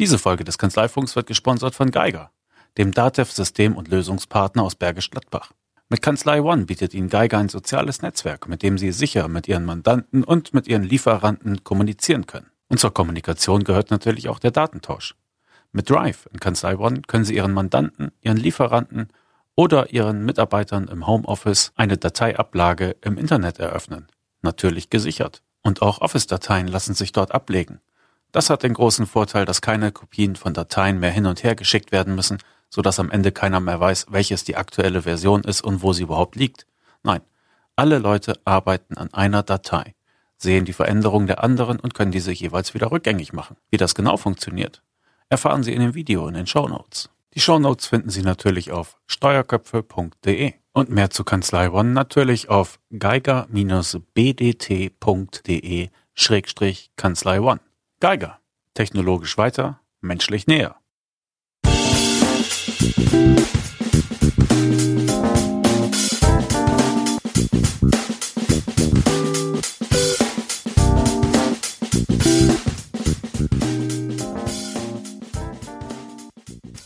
Diese Folge des Kanzleifunks wird gesponsert von Geiger, dem DATEV-System- und Lösungspartner aus Bergisch Gladbach. Mit Kanzlei One bietet Ihnen Geiger ein soziales Netzwerk, mit dem Sie sicher mit Ihren Mandanten und mit Ihren Lieferanten kommunizieren können. Und zur Kommunikation gehört natürlich auch der Datentausch. Mit Drive in Kanzlei One können Sie Ihren Mandanten, Ihren Lieferanten oder Ihren Mitarbeitern im Homeoffice eine Dateiablage im Internet eröffnen. Natürlich gesichert. Und auch Office-Dateien lassen sich dort ablegen. Das hat den großen Vorteil, dass keine Kopien von Dateien mehr hin und her geschickt werden müssen, so dass am Ende keiner mehr weiß, welches die aktuelle Version ist und wo sie überhaupt liegt. Nein, alle Leute arbeiten an einer Datei, sehen die Veränderung der anderen und können diese jeweils wieder rückgängig machen. Wie das genau funktioniert, erfahren Sie in dem Video in den Show Notes. Die Show Notes finden Sie natürlich auf steuerköpfe.de und mehr zu Kanzlei One natürlich auf geiger-bdt.de-kanzlei One. Geiger. Technologisch weiter, menschlich näher.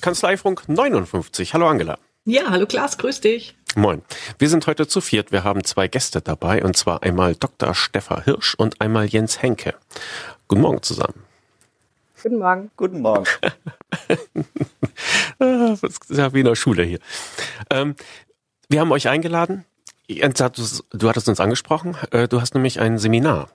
Kanzleifunk 59. Hallo Angela. Ja, hallo Klaas, grüß dich. Moin. Wir sind heute zu viert. Wir haben zwei Gäste dabei und zwar einmal Dr. Stefan Hirsch und einmal Jens Henke. Guten Morgen zusammen. Guten Morgen. Guten Morgen. das ist ja wie in der Schule hier. Ähm, wir haben euch eingeladen. Du hattest uns angesprochen. Äh, du hast nämlich ein Seminar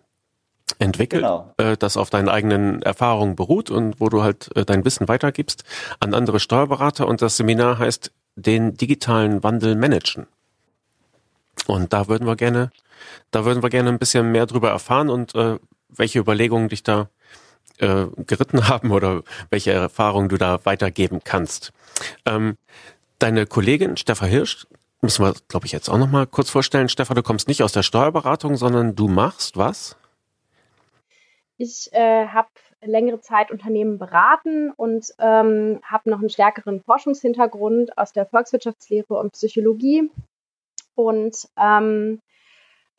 entwickelt, genau. äh, das auf deinen eigenen Erfahrungen beruht und wo du halt äh, dein Wissen weitergibst an andere Steuerberater und das Seminar heißt den digitalen Wandel managen. Und da würden wir gerne, da würden wir gerne ein bisschen mehr drüber erfahren und äh, welche Überlegungen dich da äh, geritten haben oder welche Erfahrungen du da weitergeben kannst. Ähm, deine Kollegin Stefan Hirsch, müssen wir, glaube ich, jetzt auch noch mal kurz vorstellen. Stefan, du kommst nicht aus der Steuerberatung, sondern du machst was? Ich äh, habe längere Zeit Unternehmen beraten und ähm, habe noch einen stärkeren Forschungshintergrund aus der Volkswirtschaftslehre und Psychologie und ähm,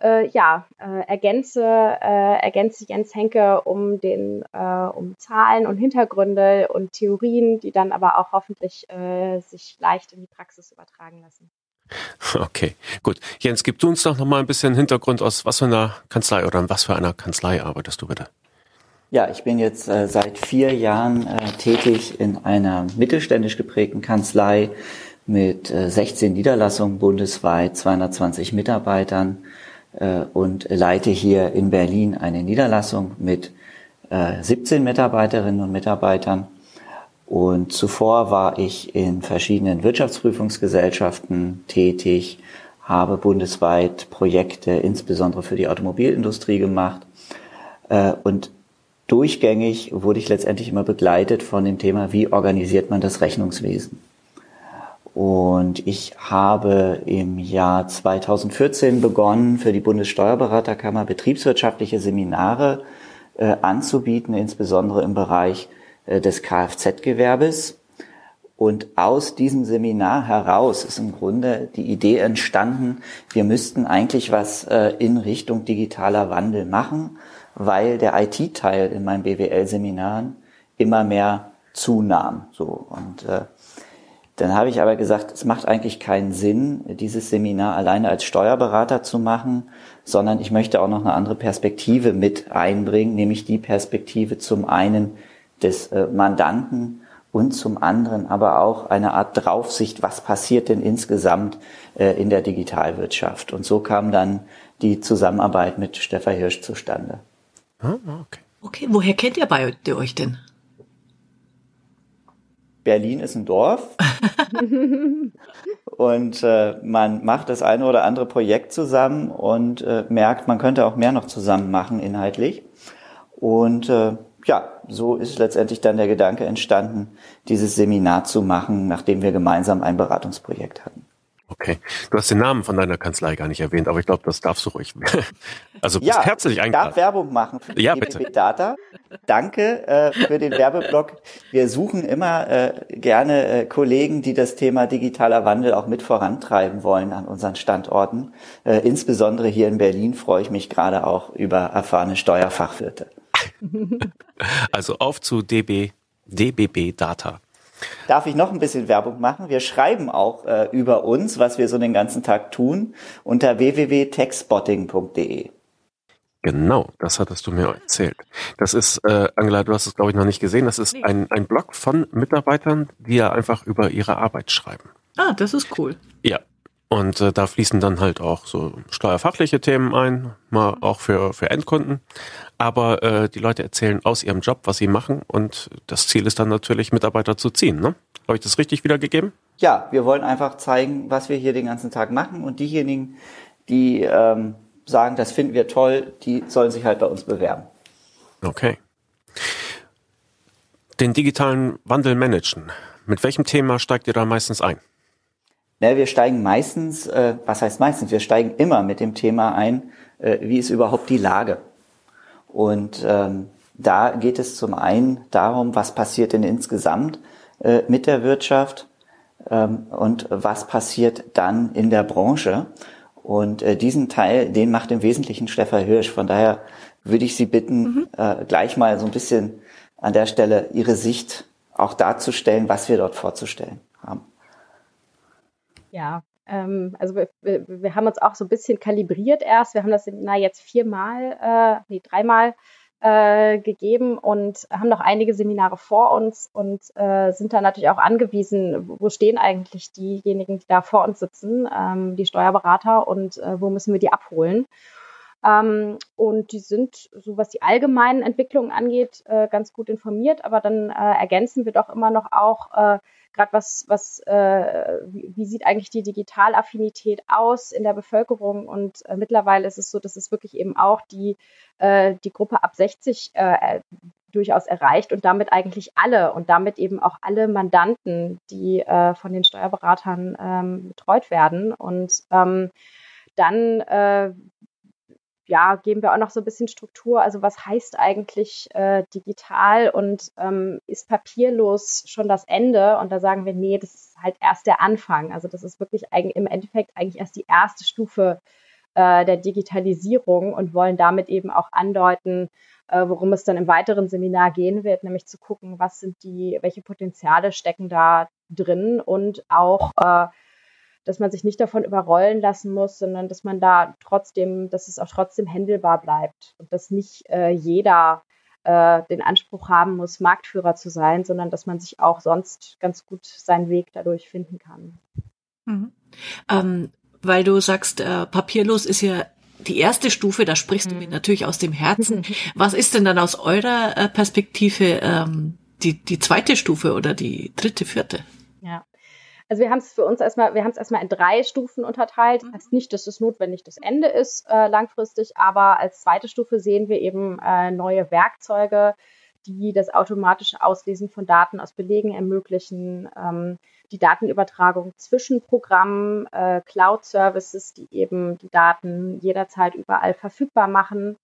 äh, ja, äh, ergänze, äh, ergänze Jens Henke um den äh, um Zahlen und Hintergründe und Theorien, die dann aber auch hoffentlich äh, sich leicht in die Praxis übertragen lassen. Okay, gut. Jens, gib du uns doch noch mal ein bisschen Hintergrund aus was für einer Kanzlei oder in was für einer Kanzlei arbeitest du bitte? Ja, ich bin jetzt äh, seit vier Jahren äh, tätig in einer mittelständisch geprägten Kanzlei mit äh, 16 Niederlassungen bundesweit, 220 Mitarbeitern äh, und leite hier in Berlin eine Niederlassung mit äh, 17 Mitarbeiterinnen und Mitarbeitern. Und zuvor war ich in verschiedenen Wirtschaftsprüfungsgesellschaften tätig, habe bundesweit Projekte insbesondere für die Automobilindustrie gemacht äh, und durchgängig wurde ich letztendlich immer begleitet von dem Thema, wie organisiert man das Rechnungswesen. Und ich habe im Jahr 2014 begonnen, für die Bundessteuerberaterkammer betriebswirtschaftliche Seminare äh, anzubieten, insbesondere im Bereich äh, des Kfz-Gewerbes. Und aus diesem Seminar heraus ist im Grunde die Idee entstanden, wir müssten eigentlich was äh, in Richtung digitaler Wandel machen weil der IT-Teil in meinen BWL-Seminaren immer mehr zunahm. So und äh, dann habe ich aber gesagt, es macht eigentlich keinen Sinn, dieses Seminar alleine als Steuerberater zu machen, sondern ich möchte auch noch eine andere Perspektive mit einbringen, nämlich die Perspektive zum einen des äh, Mandanten und zum anderen aber auch eine Art Draufsicht, was passiert denn insgesamt äh, in der Digitalwirtschaft. Und so kam dann die Zusammenarbeit mit Stefan Hirsch zustande. Ah, okay. Okay, woher kennt ihr beide euch denn? Berlin ist ein Dorf und äh, man macht das eine oder andere Projekt zusammen und äh, merkt, man könnte auch mehr noch zusammen machen inhaltlich. Und äh, ja, so ist letztendlich dann der Gedanke entstanden, dieses Seminar zu machen, nachdem wir gemeinsam ein Beratungsprojekt hatten. Okay. Du hast den Namen von deiner Kanzlei gar nicht erwähnt, aber ich glaube, das darfst du ruhig. Also bist ja, herzlich eingeladen. Ich darf Werbung machen für ja, bitte. Data. Danke äh, für den Werbeblock. Wir suchen immer äh, gerne äh, Kollegen, die das Thema digitaler Wandel auch mit vorantreiben wollen an unseren Standorten. Äh, insbesondere hier in Berlin freue ich mich gerade auch über erfahrene Steuerfachwirte. Also auf zu DB DBB Data. Darf ich noch ein bisschen Werbung machen? Wir schreiben auch äh, über uns, was wir so den ganzen Tag tun, unter www.techspotting.de. Genau, das hattest du mir erzählt. Das ist, äh, Angela, du hast es glaube ich noch nicht gesehen, das ist ein, ein Blog von Mitarbeitern, die ja einfach über ihre Arbeit schreiben. Ah, das ist cool. Ja, und äh, da fließen dann halt auch so steuerfachliche Themen ein, mal auch für, für Endkunden. Aber äh, die Leute erzählen aus ihrem Job, was sie machen. Und das Ziel ist dann natürlich, Mitarbeiter zu ziehen. Ne? Habe ich das richtig wiedergegeben? Ja, wir wollen einfach zeigen, was wir hier den ganzen Tag machen. Und diejenigen, die ähm, sagen, das finden wir toll, die sollen sich halt bei uns bewerben. Okay. Den digitalen Wandel managen. Mit welchem Thema steigt ihr da meistens ein? Ja, wir steigen meistens, äh, was heißt meistens, wir steigen immer mit dem Thema ein, äh, wie ist überhaupt die Lage. Und ähm, da geht es zum einen darum, was passiert denn insgesamt äh, mit der Wirtschaft ähm, und was passiert dann in der Branche. Und äh, diesen Teil, den macht im Wesentlichen Stefan Hirsch. Von daher würde ich Sie bitten, mhm. äh, gleich mal so ein bisschen an der Stelle Ihre Sicht auch darzustellen, was wir dort vorzustellen haben. Ja, ähm, also wir, wir, wir, haben uns auch so ein bisschen kalibriert erst. Wir haben das Seminar jetzt viermal, äh, nee, dreimal äh, gegeben und haben noch einige Seminare vor uns und äh, sind da natürlich auch angewiesen, wo stehen eigentlich diejenigen, die da vor uns sitzen, ähm, die Steuerberater und äh, wo müssen wir die abholen. Ähm, und die sind, so was die allgemeinen Entwicklungen angeht, äh, ganz gut informiert, aber dann äh, ergänzen wir doch immer noch auch, äh, gerade was, was, äh, wie, wie, sieht eigentlich die Digitalaffinität aus in der Bevölkerung? Und äh, mittlerweile ist es so, dass es wirklich eben auch die, äh, die Gruppe ab 60 äh, durchaus erreicht und damit eigentlich alle und damit eben auch alle Mandanten, die äh, von den Steuerberatern ähm, betreut werden. Und ähm, dann äh, ja, geben wir auch noch so ein bisschen Struktur. Also was heißt eigentlich äh, digital und ähm, ist papierlos schon das Ende? Und da sagen wir, nee, das ist halt erst der Anfang. Also das ist wirklich im Endeffekt eigentlich erst die erste Stufe äh, der Digitalisierung und wollen damit eben auch andeuten, äh, worum es dann im weiteren Seminar gehen wird, nämlich zu gucken, was sind die, welche Potenziale stecken da drin und auch äh, dass man sich nicht davon überrollen lassen muss, sondern dass man da trotzdem, dass es auch trotzdem händelbar bleibt und dass nicht äh, jeder äh, den Anspruch haben muss, Marktführer zu sein, sondern dass man sich auch sonst ganz gut seinen Weg dadurch finden kann. Mhm. Ähm, weil du sagst, äh, papierlos ist ja die erste Stufe, da sprichst du mir mhm. natürlich aus dem Herzen. Was ist denn dann aus eurer äh, Perspektive ähm, die, die zweite Stufe oder die dritte, vierte? Ja, also wir haben es für uns erstmal, wir haben es erstmal in drei Stufen unterteilt. Das heißt nicht, dass es notwendig das Ende ist äh, langfristig, aber als zweite Stufe sehen wir eben äh, neue Werkzeuge, die das automatische Auslesen von Daten aus Belegen ermöglichen, ähm, die Datenübertragung zwischen Programmen, äh, Cloud-Services, die eben die Daten jederzeit überall verfügbar machen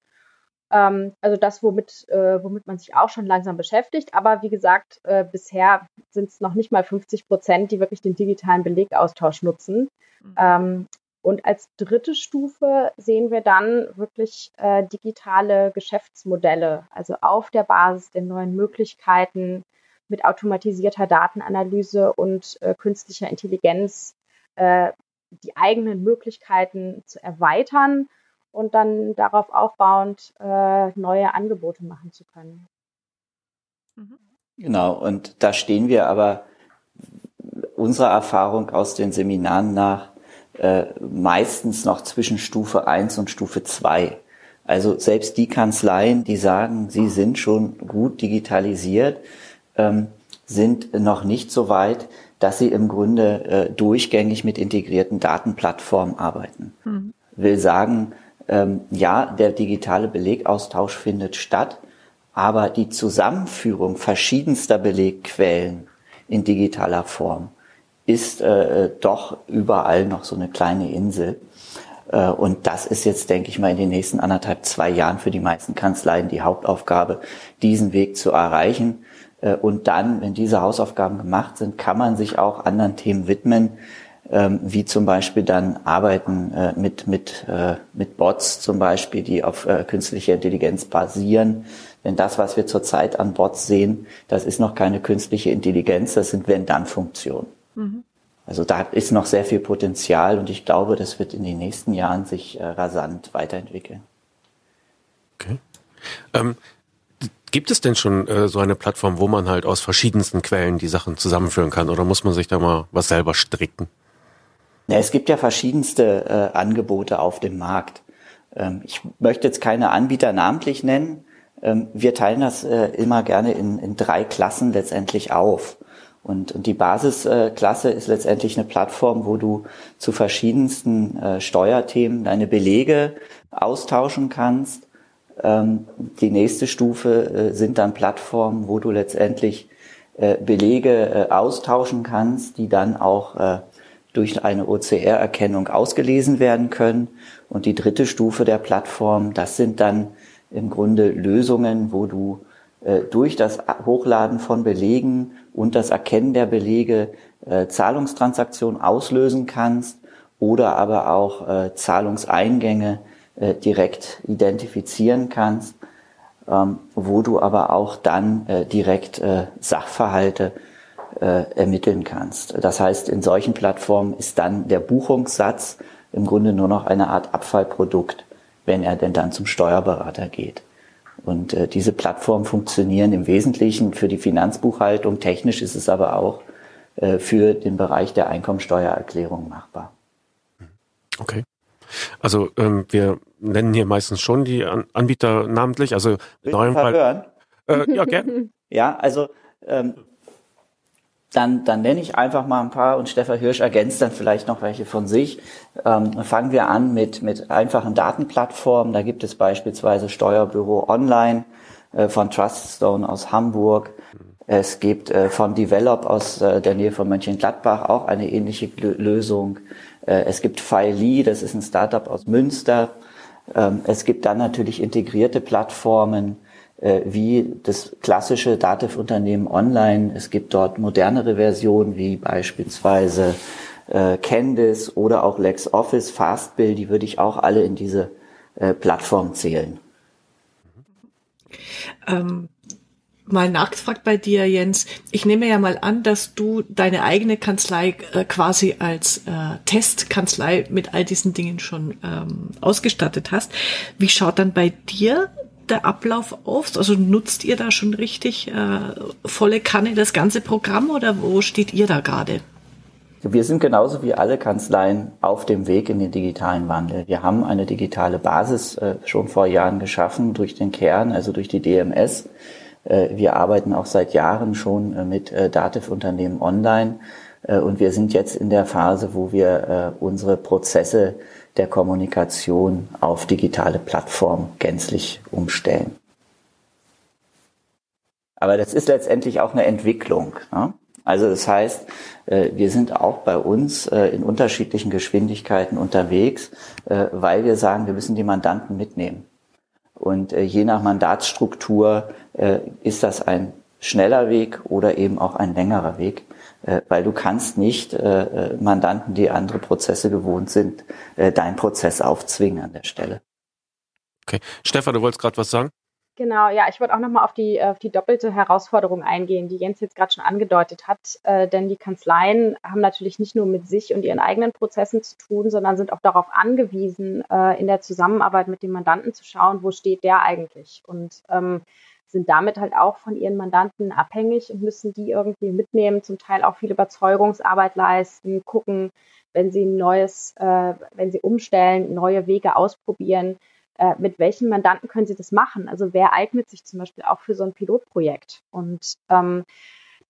ähm, also das, womit, äh, womit man sich auch schon langsam beschäftigt. Aber wie gesagt, äh, bisher sind es noch nicht mal 50 Prozent, die wirklich den digitalen Belegaustausch nutzen. Mhm. Ähm, und als dritte Stufe sehen wir dann wirklich äh, digitale Geschäftsmodelle, also auf der Basis der neuen Möglichkeiten mit automatisierter Datenanalyse und äh, künstlicher Intelligenz äh, die eigenen Möglichkeiten zu erweitern und dann darauf aufbauend äh, neue Angebote machen zu können. Mhm. Genau, und da stehen wir aber unserer Erfahrung aus den Seminaren nach äh, meistens noch zwischen Stufe 1 und Stufe 2. Also selbst die Kanzleien, die sagen, sie sind schon gut digitalisiert, ähm, sind noch nicht so weit, dass sie im Grunde äh, durchgängig mit integrierten Datenplattformen arbeiten. Mhm. Will sagen, ähm, ja, der digitale Belegaustausch findet statt, aber die Zusammenführung verschiedenster Belegquellen in digitaler Form ist äh, doch überall noch so eine kleine Insel. Äh, und das ist jetzt, denke ich mal, in den nächsten anderthalb, zwei Jahren für die meisten Kanzleien die Hauptaufgabe, diesen Weg zu erreichen. Äh, und dann, wenn diese Hausaufgaben gemacht sind, kann man sich auch anderen Themen widmen, wie zum Beispiel dann Arbeiten äh, mit, mit, äh, mit Bots zum Beispiel, die auf äh, künstlicher Intelligenz basieren, Denn das, was wir zurzeit an Bots sehen, das ist noch keine künstliche Intelligenz, das sind Wenn-Dann-Funktionen. Mhm. Also da ist noch sehr viel Potenzial und ich glaube, das wird in den nächsten Jahren sich äh, rasant weiterentwickeln. Okay. Ähm, gibt es denn schon äh, so eine Plattform, wo man halt aus verschiedensten Quellen die Sachen zusammenführen kann oder muss man sich da mal was selber stricken? Ja, es gibt ja verschiedenste äh, Angebote auf dem Markt. Ähm, ich möchte jetzt keine Anbieter namentlich nennen. Ähm, wir teilen das äh, immer gerne in, in drei Klassen letztendlich auf. Und, und die Basisklasse ist letztendlich eine Plattform, wo du zu verschiedensten äh, Steuerthemen deine Belege austauschen kannst. Ähm, die nächste Stufe äh, sind dann Plattformen, wo du letztendlich äh, Belege äh, austauschen kannst, die dann auch äh, durch eine OCR-Erkennung ausgelesen werden können. Und die dritte Stufe der Plattform, das sind dann im Grunde Lösungen, wo du äh, durch das Hochladen von Belegen und das Erkennen der Belege äh, Zahlungstransaktionen auslösen kannst oder aber auch äh, Zahlungseingänge äh, direkt identifizieren kannst, ähm, wo du aber auch dann äh, direkt äh, Sachverhalte ermitteln kannst. Das heißt, in solchen Plattformen ist dann der Buchungssatz im Grunde nur noch eine Art Abfallprodukt, wenn er denn dann zum Steuerberater geht. Und äh, diese Plattformen funktionieren im Wesentlichen für die Finanzbuchhaltung. Technisch ist es aber auch äh, für den Bereich der Einkommensteuererklärung machbar. Okay. Also ähm, wir nennen hier meistens schon die An Anbieter namentlich. Also in eurem Fall. Äh, ja, gerne. ja, also ähm, dann, dann nenne ich einfach mal ein paar und Stefan Hirsch ergänzt dann vielleicht noch welche von sich. Ähm, fangen wir an mit, mit einfachen Datenplattformen. Da gibt es beispielsweise Steuerbüro Online äh, von Truststone aus Hamburg. Es gibt äh, von Develop aus äh, der Nähe von Mönchengladbach auch eine ähnliche Lösung. Äh, es gibt Filey, das ist ein Startup aus Münster. Ähm, es gibt dann natürlich integrierte Plattformen wie das klassische Dativ-Unternehmen online. Es gibt dort modernere Versionen wie beispielsweise äh, Candice oder auch LexOffice, Fastbill, die würde ich auch alle in diese äh, Plattform zählen. Ähm, mal nachgefragt bei dir, Jens. Ich nehme ja mal an, dass du deine eigene Kanzlei äh, quasi als äh, Testkanzlei mit all diesen Dingen schon ähm, ausgestattet hast. Wie schaut dann bei dir der Ablauf auf? Also nutzt ihr da schon richtig äh, volle Kanne das ganze Programm oder wo steht ihr da gerade? Wir sind genauso wie alle Kanzleien auf dem Weg in den digitalen Wandel. Wir haben eine digitale Basis äh, schon vor Jahren geschaffen durch den Kern, also durch die DMS. Äh, wir arbeiten auch seit Jahren schon äh, mit äh, Dativ-Unternehmen online. Äh, und wir sind jetzt in der Phase, wo wir unsere Prozesse der Kommunikation auf digitale Plattformen gänzlich umstellen. Aber das ist letztendlich auch eine Entwicklung. Ne? Also das heißt, äh, wir sind auch bei uns äh, in unterschiedlichen Geschwindigkeiten unterwegs, äh, weil wir sagen, wir müssen die Mandanten mitnehmen. Und je nach Mandatsstruktur ist das ein schneller Weg oder eben auch ein längerer Weg. Äh, weil du kannst nicht äh, äh, Mandanten, die andere Prozesse gewohnt sind, äh, deinen Prozess aufzwingen an der Stelle. Okay. Stefan, du wolltest gerade was sagen? Genau, ja, ich wollte auch nochmal auf die, auf die doppelte Herausforderung eingehen, die Jens jetzt gerade schon angedeutet hat. Äh, denn die Kanzleien haben natürlich nicht nur mit sich und ihren eigenen Prozessen zu tun, sondern sind auch darauf angewiesen, äh, in der Zusammenarbeit mit dem Mandanten zu schauen, wo steht der eigentlich. Und ähm, sind damit halt auch von ihren Mandanten abhängig und müssen die irgendwie mitnehmen, zum Teil auch viel Überzeugungsarbeit leisten, gucken, wenn sie ein neues, äh, wenn sie umstellen, neue Wege ausprobieren, äh, mit welchen Mandanten können sie das machen? Also wer eignet sich zum Beispiel auch für so ein Pilotprojekt? Und ähm,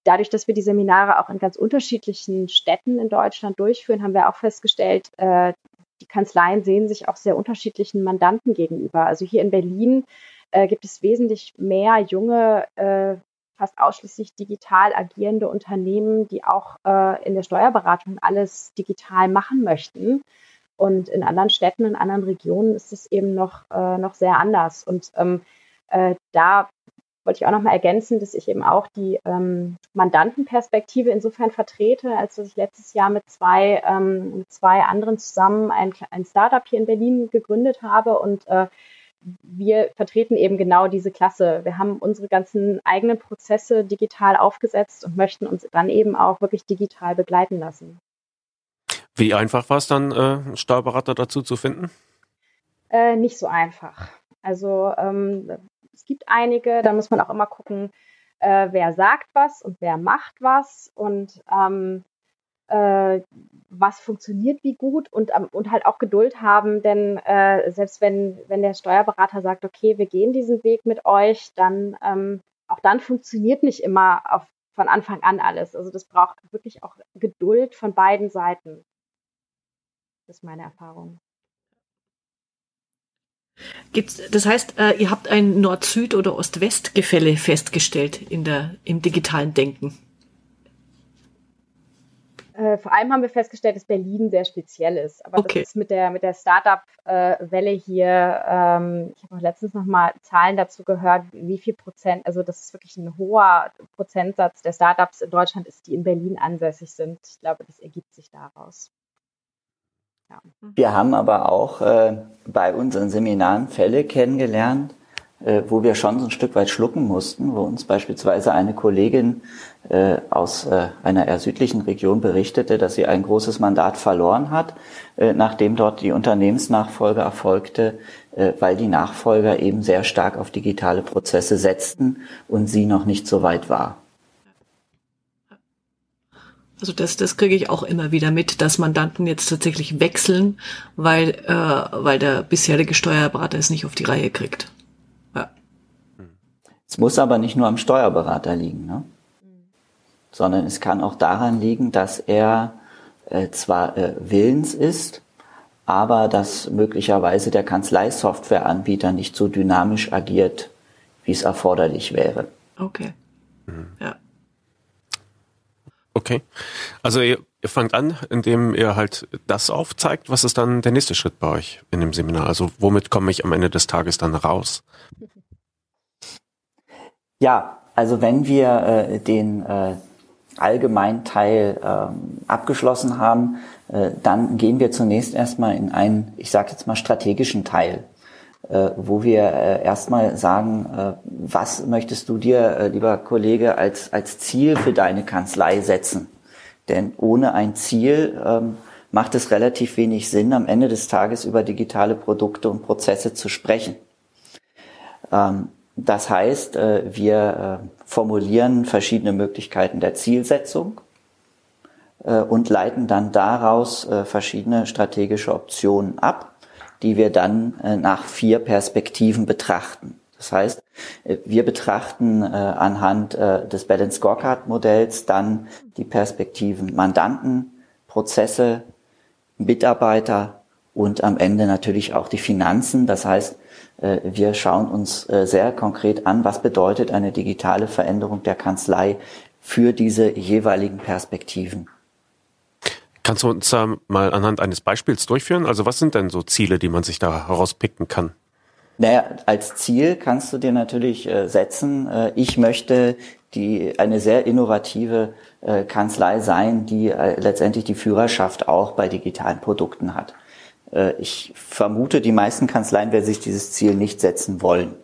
dadurch, dass wir die Seminare auch in ganz unterschiedlichen Städten in Deutschland durchführen, haben wir auch festgestellt, äh, die Kanzleien sehen sich auch sehr unterschiedlichen Mandanten gegenüber. Also hier in Berlin äh, gibt es wesentlich mehr junge, äh, fast ausschließlich digital agierende Unternehmen, die auch äh, in der Steuerberatung alles digital machen möchten. Und in anderen Städten, in anderen Regionen ist es eben noch, äh, noch sehr anders. Und ähm, äh, da wollte ich auch noch mal ergänzen, dass ich eben auch die ähm, Mandantenperspektive insofern vertrete, als dass ich letztes Jahr mit zwei, ähm, mit zwei anderen zusammen ein, ein Startup hier in Berlin gegründet habe und äh, wir vertreten eben genau diese Klasse. Wir haben unsere ganzen eigenen Prozesse digital aufgesetzt und möchten uns dann eben auch wirklich digital begleiten lassen. Wie einfach war es dann, äh, Steuerberater dazu zu finden? Äh, nicht so einfach. Also ähm, es gibt einige, da muss man auch immer gucken, äh, wer sagt was und wer macht was und ähm, äh, was funktioniert wie gut und, ähm, und halt auch Geduld haben, denn äh, selbst wenn, wenn der Steuerberater sagt, okay, wir gehen diesen Weg mit euch, dann ähm, auch dann funktioniert nicht immer auf, von Anfang an alles. Also das braucht wirklich auch Geduld von beiden Seiten. Das ist meine Erfahrung. Gibt's, das heißt, äh, ihr habt ein Nord-Süd- oder Ost-West-Gefälle festgestellt in der, im digitalen Denken. Äh, vor allem haben wir festgestellt, dass Berlin sehr speziell ist. Aber okay. das ist mit der, mit der Startup-Welle hier, ähm, ich habe auch letztens nochmal Zahlen dazu gehört, wie viel Prozent, also das ist wirklich ein hoher Prozentsatz der Startups in Deutschland ist, die in Berlin ansässig sind. Ich glaube, das ergibt sich daraus. Ja. Wir haben aber auch äh, bei unseren Seminaren Fälle kennengelernt, wo wir schon so ein Stück weit schlucken mussten, wo uns beispielsweise eine Kollegin äh, aus äh, einer eher südlichen Region berichtete, dass sie ein großes Mandat verloren hat, äh, nachdem dort die Unternehmensnachfolge erfolgte, äh, weil die Nachfolger eben sehr stark auf digitale Prozesse setzten und sie noch nicht so weit war. Also das, das kriege ich auch immer wieder mit, dass Mandanten jetzt tatsächlich wechseln, weil, äh, weil der bisherige Steuerberater es nicht auf die Reihe kriegt. Es muss aber nicht nur am Steuerberater liegen, ne? sondern es kann auch daran liegen, dass er äh, zwar äh, willens ist, aber dass möglicherweise der Kanzleisoftwareanbieter nicht so dynamisch agiert, wie es erforderlich wäre. Okay. Mhm. Ja. Okay. Also ihr, ihr fangt an, indem ihr halt das aufzeigt. Was ist dann der nächste Schritt bei euch in dem Seminar? Also womit komme ich am Ende des Tages dann raus? Ja, also wenn wir äh, den äh, allgemeinen Teil ähm, abgeschlossen haben, äh, dann gehen wir zunächst erstmal in einen, ich sage jetzt mal, strategischen Teil äh, wo wir äh, erstmal sagen, äh, was möchtest du dir, äh, lieber Kollege, als, als Ziel für deine Kanzlei setzen? Denn ohne ein Ziel ähm, macht es relativ wenig Sinn, am Ende des Tages über digitale Produkte und Prozesse zu sprechen. Ähm, das heißt, äh, wir äh, formulieren verschiedene Möglichkeiten der Zielsetzung äh, und leiten dann daraus verschiedene strategische Optionen ab die wir dann nach vier Perspektiven betrachten. Das heißt, wir betrachten anhand des Balance Scorecard Modells dann die Perspektiven Mandanten, Prozesse, Mitarbeiter und am Ende natürlich auch die Finanzen. Das heißt, wir schauen uns äh, sehr konkret an, was bedeutet eine digitale Veränderung der Kanzlei für diese jeweiligen Perspektiven. Kannst du uns mal anhand eines Beispiels durchführen? Also was sind denn so Ziele, die man sich da herauspicken kann? Naja, als Ziel kannst du dir natürlich äh, setzen, äh, ich möchte die eine sehr innovative äh, Kanzlei sein, die äh, letztendlich die Führerschaft auch bei digitalen Produkten hat. Äh, ich vermute, die meisten Kanzleien werden sich dieses Ziel nicht setzen wollen.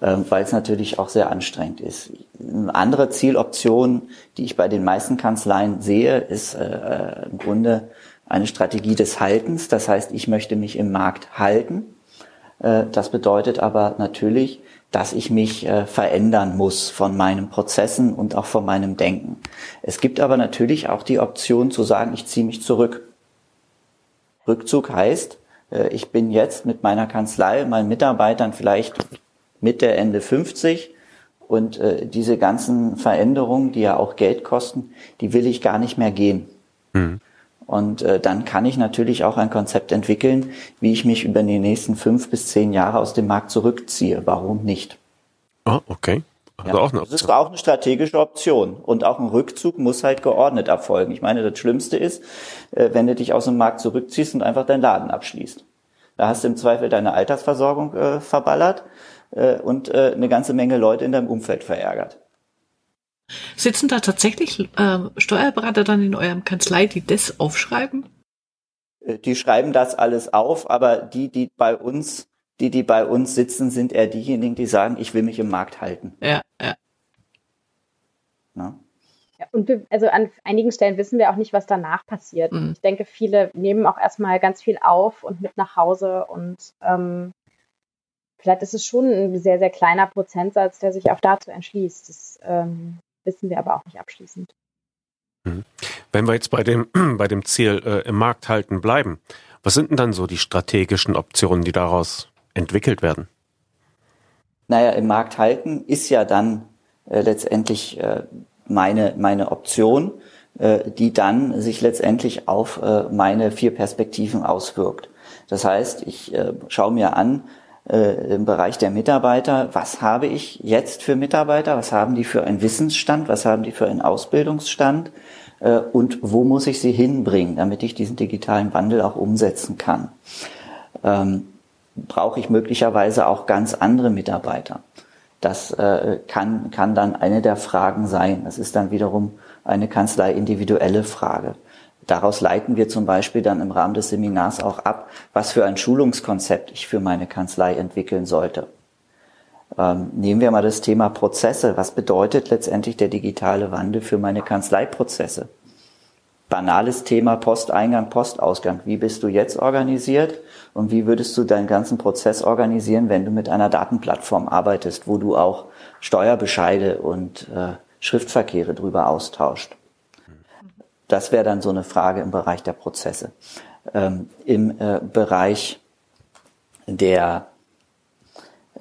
Ähm, weil es natürlich auch sehr anstrengend ist. Eine andere Zieloption, die ich bei den meisten Kanzleien sehe, ist äh, im Grunde eine Strategie des Haltens. Das heißt, ich möchte mich im Markt halten. Äh, das bedeutet aber natürlich, dass ich mich äh, verändern muss von meinen Prozessen und auch von meinem Denken. Es gibt aber natürlich auch die Option zu sagen, ich ziehe mich zurück. Rückzug heißt, äh, ich bin jetzt mit meiner Kanzlei, meinen Mitarbeitern vielleicht Mitte, Ende 50. Und äh, diese ganzen Veränderungen, die ja auch Geld kosten, die will ich gar nicht mehr gehen. Mhm. Und äh, dann kann ich natürlich auch ein Konzept entwickeln, wie ich mich über die nächsten fünf bis zehn Jahre aus dem Markt zurückziehe. Warum nicht? Ah, okay. Also ja, auch eine das ist auch eine strategische Option. Und auch ein Rückzug muss halt geordnet erfolgen. Ich meine, das Schlimmste ist, äh, wenn du dich aus dem Markt zurückziehst und einfach deinen Laden abschließt. Da hast du im Zweifel deine Altersversorgung äh, verballert äh, und äh, eine ganze Menge Leute in deinem Umfeld verärgert. Sitzen da tatsächlich äh, Steuerberater dann in eurem Kanzlei, die das aufschreiben? Äh, die schreiben das alles auf, aber die, die bei uns die, die bei uns sitzen, sind eher diejenigen, die sagen, ich will mich im Markt halten. Ja, ja. ja und wir, also an einigen Stellen wissen wir auch nicht, was danach passiert. Mhm. Ich denke, viele nehmen auch erstmal ganz viel auf und mit nach Hause und ähm, vielleicht ist es schon ein sehr, sehr kleiner Prozentsatz, der sich auch dazu entschließt. Das ähm, wissen wir aber auch nicht abschließend. Mhm. Wenn wir jetzt bei dem, bei dem Ziel äh, im Markt halten bleiben, was sind denn dann so die strategischen Optionen, die daraus entwickelt werden? Naja, im Markt halten ist ja dann äh, letztendlich äh, meine, meine Option, äh, die dann sich letztendlich auf äh, meine vier Perspektiven auswirkt. Das heißt, ich äh, schaue mir an, äh, im Bereich der Mitarbeiter, was habe ich jetzt für Mitarbeiter, was haben die für einen Wissensstand, was haben die für einen Ausbildungsstand äh, und wo muss ich sie hinbringen, damit ich diesen digitalen Wandel auch umsetzen kann. Ähm, brauche ich möglicherweise auch ganz andere Mitarbeiter. Das äh, kann, kann dann eine der Fragen sein. Das ist dann wiederum eine Kanzlei individuelle Frage. Daraus leiten wir zum Beispiel dann im Rahmen des Seminars auch ab, was für ein Schulungskonzept ich für meine Kanzlei entwickeln sollte. Ähm, nehmen wir mal das Thema Prozesse. Was bedeutet letztendlich der digitale Wandel für meine Kanzleiprozesse? Banales Thema Posteingang, Postausgang. Wie bist du jetzt organisiert? Und wie würdest du deinen ganzen Prozess organisieren, wenn du mit einer Datenplattform arbeitest, wo du auch Steuerbescheide und äh, Schriftverkehre drüber austauscht? Das wäre dann so eine Frage im Bereich der Prozesse. Ähm, Im äh, Bereich der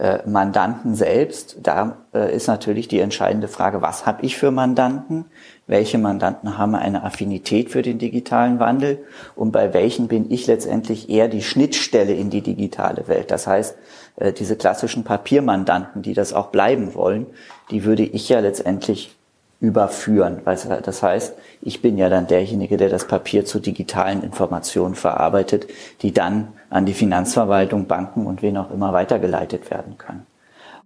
äh, Mandanten selbst, da äh, ist natürlich die entscheidende Frage, was habe ich für Mandanten? Welche Mandanten haben eine Affinität für den digitalen Wandel? Und bei welchen bin ich letztendlich eher die Schnittstelle in die digitale Welt? Das heißt, äh, diese klassischen Papiermandanten, die das auch bleiben wollen, die würde ich ja letztendlich überführen. Das heißt, ich bin ja dann derjenige, der das Papier zu digitalen Informationen verarbeitet, die dann an die Finanzverwaltung, Banken und wen auch immer weitergeleitet werden können.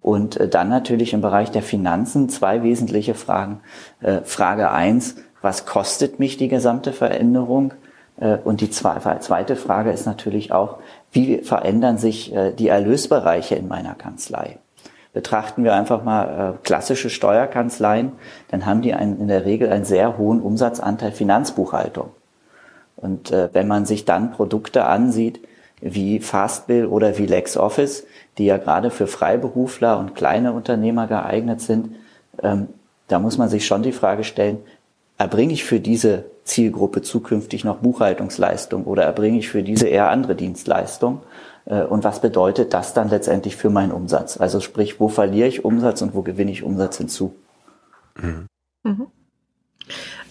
Und äh, dann natürlich im Bereich der Finanzen zwei wesentliche Fragen. Äh, Frage eins: was kostet mich die gesamte Veränderung? Äh, und die zweite Frage ist natürlich auch, wie verändern sich die Erlösbereiche in meiner Kanzlei? Betrachten wir einfach mal klassische Steuerkanzleien, dann haben die einen, in der Regel einen sehr hohen Umsatzanteil Finanzbuchhaltung. Und wenn man sich dann Produkte ansieht, wie Fastbill oder wie LexOffice, die ja gerade für Freiberufler und kleine Unternehmer geeignet sind, ähm, da muss man sich schon die Frage stellen, erbringe ich für diese Zielgruppe zukünftig noch Buchhaltungsleistung oder erbringe ich für diese eher andere Dienstleistung? Äh, und was bedeutet das dann letztendlich für meinen Umsatz? Also sprich, wo verliere ich Umsatz und wo gewinne ich Umsatz hinzu? Mhm. Mhm.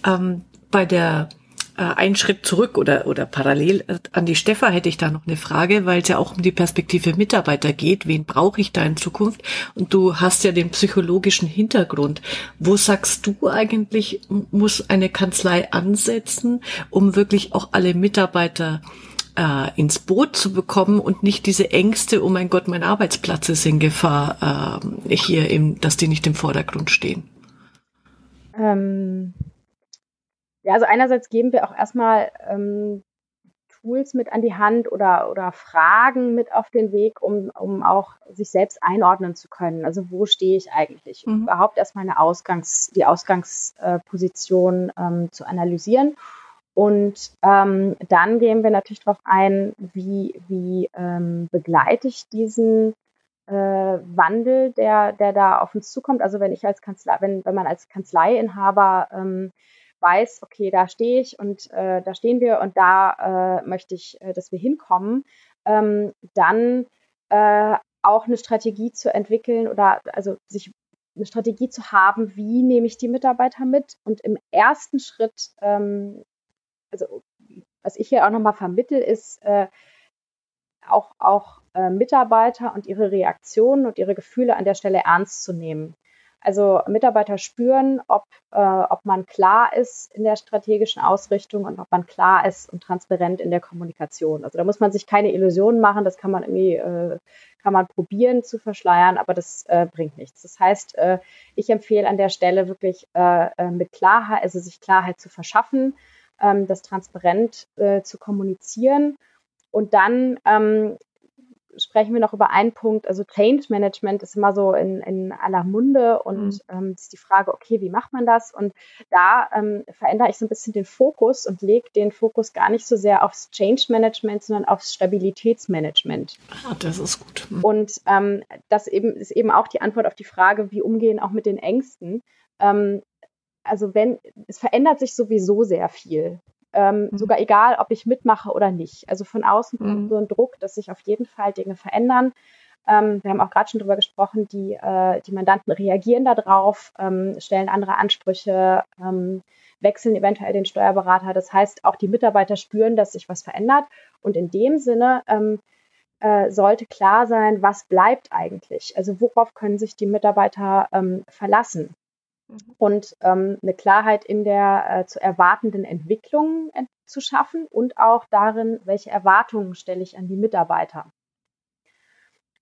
Ähm, bei der äh, einen Schritt zurück oder, oder parallel äh, an die Steffa hätte ich da noch eine Frage, weil es ja auch um die Perspektive Mitarbeiter geht. Wen brauche ich da in Zukunft? Und du hast ja den psychologischen Hintergrund. Wo sagst du eigentlich, muss eine Kanzlei ansetzen, um wirklich auch alle Mitarbeiter äh, ins Boot zu bekommen und nicht diese Ängste, oh mein Gott, mein Arbeitsplatz ist in Gefahr, äh, hier im, dass die nicht im Vordergrund stehen? Ähm, ja, also einerseits geben wir auch erstmal ähm, Tools mit an die Hand oder, oder Fragen mit auf den Weg, um, um auch sich selbst einordnen zu können. Also wo stehe ich eigentlich? Mhm. Überhaupt erstmal eine Ausgangs-, die Ausgangsposition ähm, zu analysieren. Und ähm, dann gehen wir natürlich darauf ein, wie, wie ähm, begleite ich diesen äh, Wandel, der, der da auf uns zukommt. Also wenn ich als Kanzlei, wenn, wenn man als Kanzleiinhaber ähm, weiß, okay, da stehe ich und äh, da stehen wir und da äh, möchte ich, äh, dass wir hinkommen, ähm, dann äh, auch eine Strategie zu entwickeln oder also sich eine Strategie zu haben, wie nehme ich die Mitarbeiter mit und im ersten Schritt, ähm, also was ich hier auch nochmal vermittel, ist äh, auch, auch äh, Mitarbeiter und ihre Reaktionen und ihre Gefühle an der Stelle ernst zu nehmen. Also Mitarbeiter spüren, ob, äh, ob man klar ist in der strategischen Ausrichtung und ob man klar ist und transparent in der Kommunikation. Also da muss man sich keine Illusionen machen, das kann man irgendwie, äh, kann man probieren zu verschleiern, aber das äh, bringt nichts. Das heißt, äh, ich empfehle an der Stelle wirklich äh, äh mit Klarheit, also sich Klarheit zu verschaffen, ähm, das transparent äh, zu kommunizieren und dann ähm, sprechen wir noch über einen Punkt. Also Change Management ist immer so in, in aller Munde und mhm. ähm, ist die Frage, okay, wie macht man das? Und da ähm, verändere ich so ein bisschen den Fokus und lege den Fokus gar nicht so sehr aufs Change Management, sondern aufs Stabilitätsmanagement. Ah, das ist gut. Mhm. Und ähm, das eben ist eben auch die Antwort auf die Frage, wie umgehen auch mit den Ängsten. Ähm, also wenn es verändert sich sowieso sehr viel ähm, mhm. sogar egal, ob ich mitmache oder nicht. Also von außen kommt mhm. so ein Druck, dass sich auf jeden Fall Dinge verändern. Ähm, wir haben auch gerade schon darüber gesprochen, die, äh, die Mandanten reagieren darauf, ähm, stellen andere Ansprüche, ähm, wechseln eventuell den Steuerberater. Das heißt, auch die Mitarbeiter spüren, dass sich was verändert. Und in dem Sinne ähm, äh, sollte klar sein, was bleibt eigentlich. Also worauf können sich die Mitarbeiter ähm, verlassen. Mhm. und ähm, eine Klarheit in der äh, zu erwartenden Entwicklung ent zu schaffen und auch darin, welche Erwartungen stelle ich an die Mitarbeiter.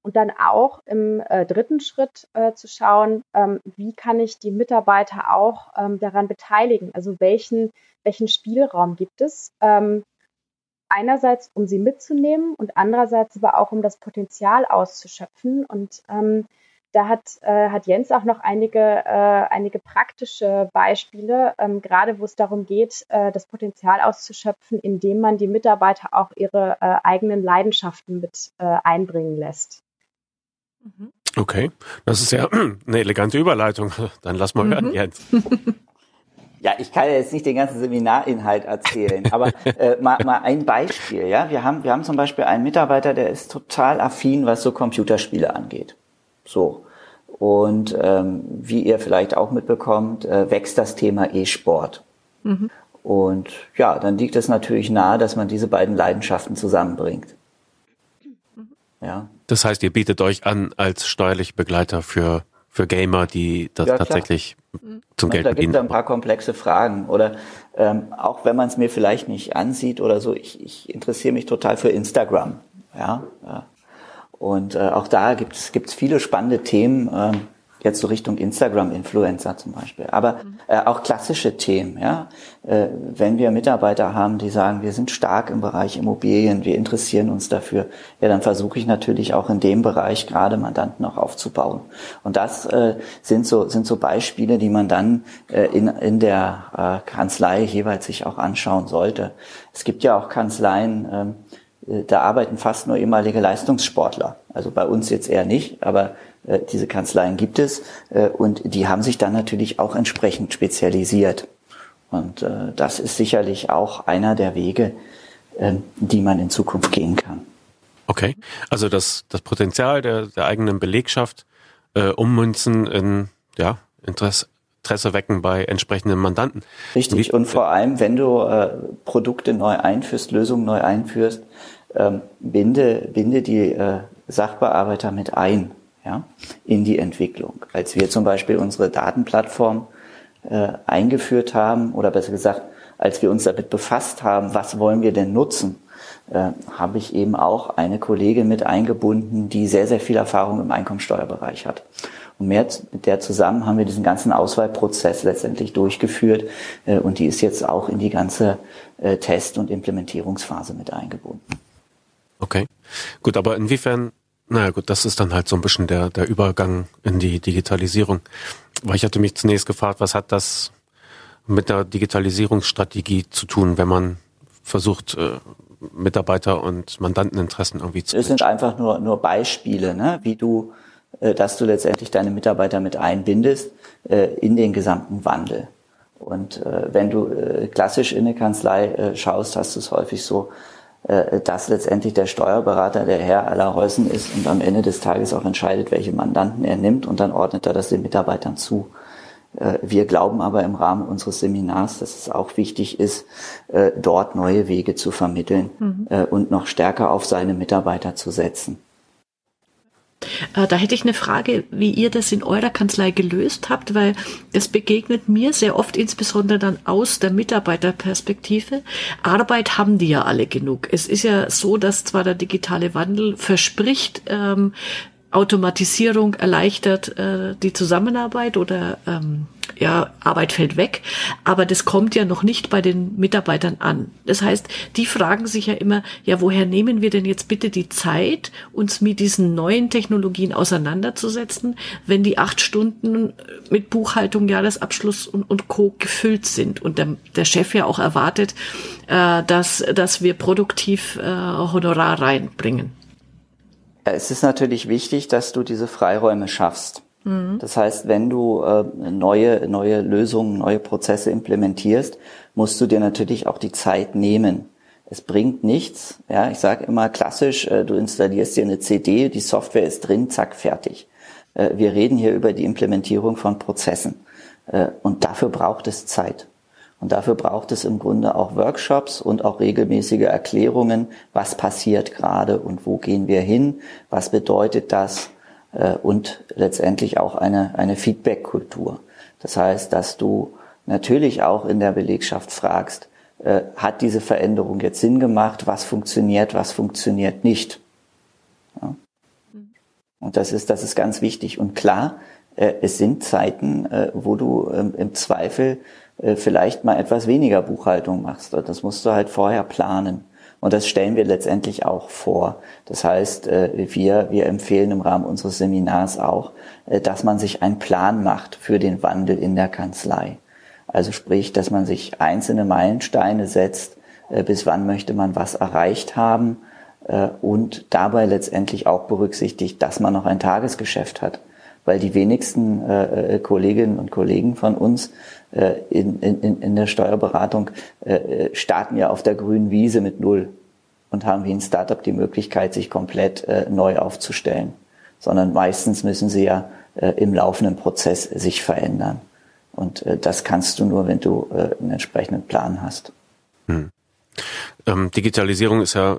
Und dann auch im äh, dritten Schritt äh, zu schauen, ähm, wie kann ich die Mitarbeiter auch ähm, daran beteiligen? Also welchen, welchen Spielraum gibt es? Ähm, einerseits, um sie mitzunehmen und andererseits aber auch, um das Potenzial auszuschöpfen. Und ähm, da hat, äh, hat Jens auch noch einige, äh, einige praktische Beispiele, ähm, gerade wo es darum geht, äh, das Potenzial auszuschöpfen, indem man die Mitarbeiter auch ihre äh, eigenen Leidenschaften mit äh, einbringen lässt. Mhm. Okay, das ist ja eine elegante Überleitung. Dann lass mal mhm. hören, Jens. Ja, ich kann jetzt nicht den ganzen Seminarinhalt erzählen, aber äh, mal, mal ein Beispiel. Ja, wir haben wir haben zum Beispiel einen Mitarbeiter, der ist total affin, was so Computerspiele angeht. So. Und ähm, wie ihr vielleicht auch mitbekommt, äh, wächst das Thema E-Sport. Mhm. Und ja, dann liegt es natürlich nahe, dass man diese beiden Leidenschaften zusammenbringt. Mhm. Ja. Das heißt, ihr bietet euch an als steuerliche Begleiter für, für Gamer, die das ja, tatsächlich mhm. zum Geld da verdienen. Da gibt es ein paar komplexe Fragen. Oder ähm, auch wenn man es mir vielleicht nicht ansieht oder so, ich, ich interessiere mich total für Instagram. Ja, ja. Und äh, auch da gibt es viele spannende Themen, äh, jetzt so Richtung Instagram-Influencer zum Beispiel. Aber äh, auch klassische Themen, ja. Äh, wenn wir Mitarbeiter haben, die sagen, wir sind stark im Bereich Immobilien, wir interessieren uns dafür, ja, dann versuche ich natürlich auch in dem Bereich gerade Mandanten auch aufzubauen. Und das äh, sind so sind so Beispiele, die man dann äh, in in der äh, Kanzlei jeweils sich auch anschauen sollte. Es gibt ja auch Kanzleien, äh, da arbeiten fast nur ehemalige Leistungssportler. Also bei uns jetzt eher nicht, aber äh, diese Kanzleien gibt es äh, und die haben sich dann natürlich auch entsprechend spezialisiert. Und äh, das ist sicherlich auch einer der Wege, äh, die man in Zukunft gehen kann. Okay, also das, das Potenzial der, der eigenen Belegschaft äh, ummünzen in ja, Interesse, Interesse wecken bei entsprechenden Mandanten. Richtig, Wie, und vor allem, wenn du äh, Produkte neu einführst, Lösungen neu einführst, ähm, binde, binde die äh, Sachbearbeiter mit ein ja, in die Entwicklung. Als wir zum Beispiel unsere Datenplattform äh, eingeführt haben, oder besser gesagt, als wir uns damit befasst haben, was wollen wir denn nutzen, äh, habe ich eben auch eine Kollegin mit eingebunden, die sehr, sehr viel Erfahrung im Einkommensteuerbereich hat. Und mit der zusammen haben wir diesen ganzen Auswahlprozess letztendlich durchgeführt äh, und die ist jetzt auch in die ganze äh, Test- und Implementierungsphase mit eingebunden. Okay, gut, aber inwiefern, naja gut, das ist dann halt so ein bisschen der, der Übergang in die Digitalisierung. Weil ich hatte mich zunächst gefragt, was hat das mit der Digitalisierungsstrategie zu tun, wenn man versucht, äh, Mitarbeiter und Mandanteninteressen irgendwie zu. Es sind einfach nur, nur Beispiele, ne? wie du, dass du letztendlich deine Mitarbeiter mit einbindest äh, in den gesamten Wandel. Und äh, wenn du äh, klassisch in eine Kanzlei äh, schaust, hast du es häufig so, äh, dass letztendlich der Steuerberater der Herr aller Häusen ist und am Ende des Tages auch entscheidet, welche Mandanten er nimmt und dann ordnet er das den Mitarbeitern zu. Äh, wir glauben aber im Rahmen unseres Seminars, dass es auch wichtig ist, äh, dort neue Wege zu vermitteln mhm. und noch stärker auf seine Mitarbeiter zu setzen. Äh, da hätte ich eine Frage, wie ihr das in eurer Kanzlei gelöst habt, weil es begegnet mir sehr oft, insbesondere dann aus der Mitarbeiterperspektive. Arbeit haben die ja alle genug. Es ist ja so, dass zwar der digitale Wandel verspricht, ähm, Automatisierung erleichtert äh, die Zusammenarbeit oder ähm, ja, Arbeit fällt weg, aber das kommt ja noch nicht bei den Mitarbeitern an. Das heißt, die fragen sich ja immer, ja, woher nehmen wir denn jetzt bitte die Zeit, uns mit diesen neuen Technologien auseinanderzusetzen, wenn die acht Stunden mit Buchhaltung, Jahresabschluss und, und Co. gefüllt sind und der, der Chef ja auch erwartet, äh, dass, dass wir produktiv äh, Honorar reinbringen. Es ist natürlich wichtig, dass du diese Freiräume schaffst. Mhm. Das heißt, wenn du äh, neue, neue Lösungen, neue Prozesse implementierst, musst du dir natürlich auch die Zeit nehmen. Es bringt nichts. Ja, ich sage immer klassisch, äh, du installierst dir eine CD, die Software ist drin, zack, fertig. Äh, wir reden hier über die Implementierung von Prozessen. Äh, und dafür braucht es Zeit. Und dafür braucht es im Grunde auch Workshops und auch regelmäßige Erklärungen, was passiert gerade und wo gehen wir hin, was bedeutet das äh, und letztendlich auch eine, eine Feedback-Kultur. Das heißt, dass du natürlich auch in der Belegschaft fragst, äh, hat diese Veränderung jetzt Sinn gemacht, was funktioniert, was funktioniert nicht. Ja. Und das ist, das ist ganz wichtig. Und klar, äh, es sind Zeiten, wo du ähm, im Zweifel vielleicht mal etwas weniger Buchhaltung machst. Das musst du halt vorher planen. Und das stellen wir letztendlich auch vor. Das heißt, äh, wir, wir empfehlen im Rahmen unseres Seminars auch, äh, dass man sich einen Plan macht für den Wandel in der Kanzlei. Also sprich, dass man sich einzelne Meilensteine setzt, bis wann möchte man was erreicht haben und dabei letztendlich auch berücksichtigt, dass man noch ein Tagesgeschäft hat weil die wenigsten äh, Kolleginnen und Kollegen von uns äh, in, in, in der Steuerberatung äh, starten ja auf der grünen Wiese mit Null und haben wie ein Startup die Möglichkeit, sich komplett äh, neu aufzustellen, sondern meistens müssen sie ja äh, im laufenden Prozess sich verändern. Und äh, das kannst du nur, wenn du äh, einen entsprechenden Plan hast. Hm. Ähm, Digitalisierung ist ja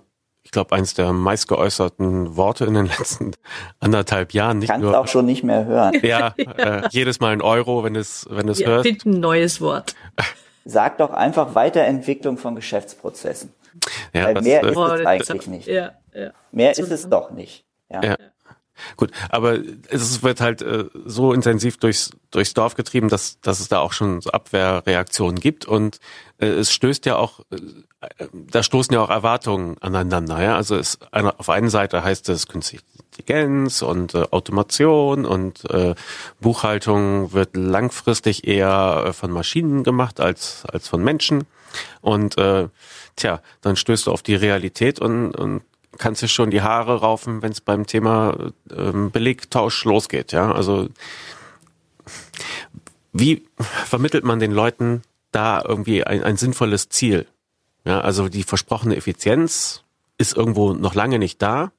glaube, eins der meistgeäußerten Worte in den letzten anderthalb Jahren. Nicht Kannst nur, auch schon nicht mehr hören. Ja, äh, jedes Mal ein Euro, wenn es wenn es Wir hörst. finden ein neues Wort. Sag doch einfach Weiterentwicklung von Geschäftsprozessen. Ja, Weil mehr ist es eigentlich nicht. Ja, ja. Mehr ist es doch nicht. Ja. ja. Gut, aber es wird halt äh, so intensiv durchs, durchs Dorf getrieben, dass, dass es da auch schon so Abwehrreaktionen gibt und äh, es stößt ja auch, äh, da stoßen ja auch Erwartungen aneinander. Ja? Also es, auf einer Seite heißt es künstliche Intelligenz und äh, Automation und äh, Buchhaltung wird langfristig eher äh, von Maschinen gemacht als, als von Menschen. Und äh, tja, dann stößt du auf die Realität und, und kannst du schon die Haare raufen, wenn es beim Thema ähm, Belegtausch losgeht. Ja, also wie vermittelt man den Leuten da irgendwie ein, ein sinnvolles Ziel? Ja, also die versprochene Effizienz ist irgendwo noch lange nicht da.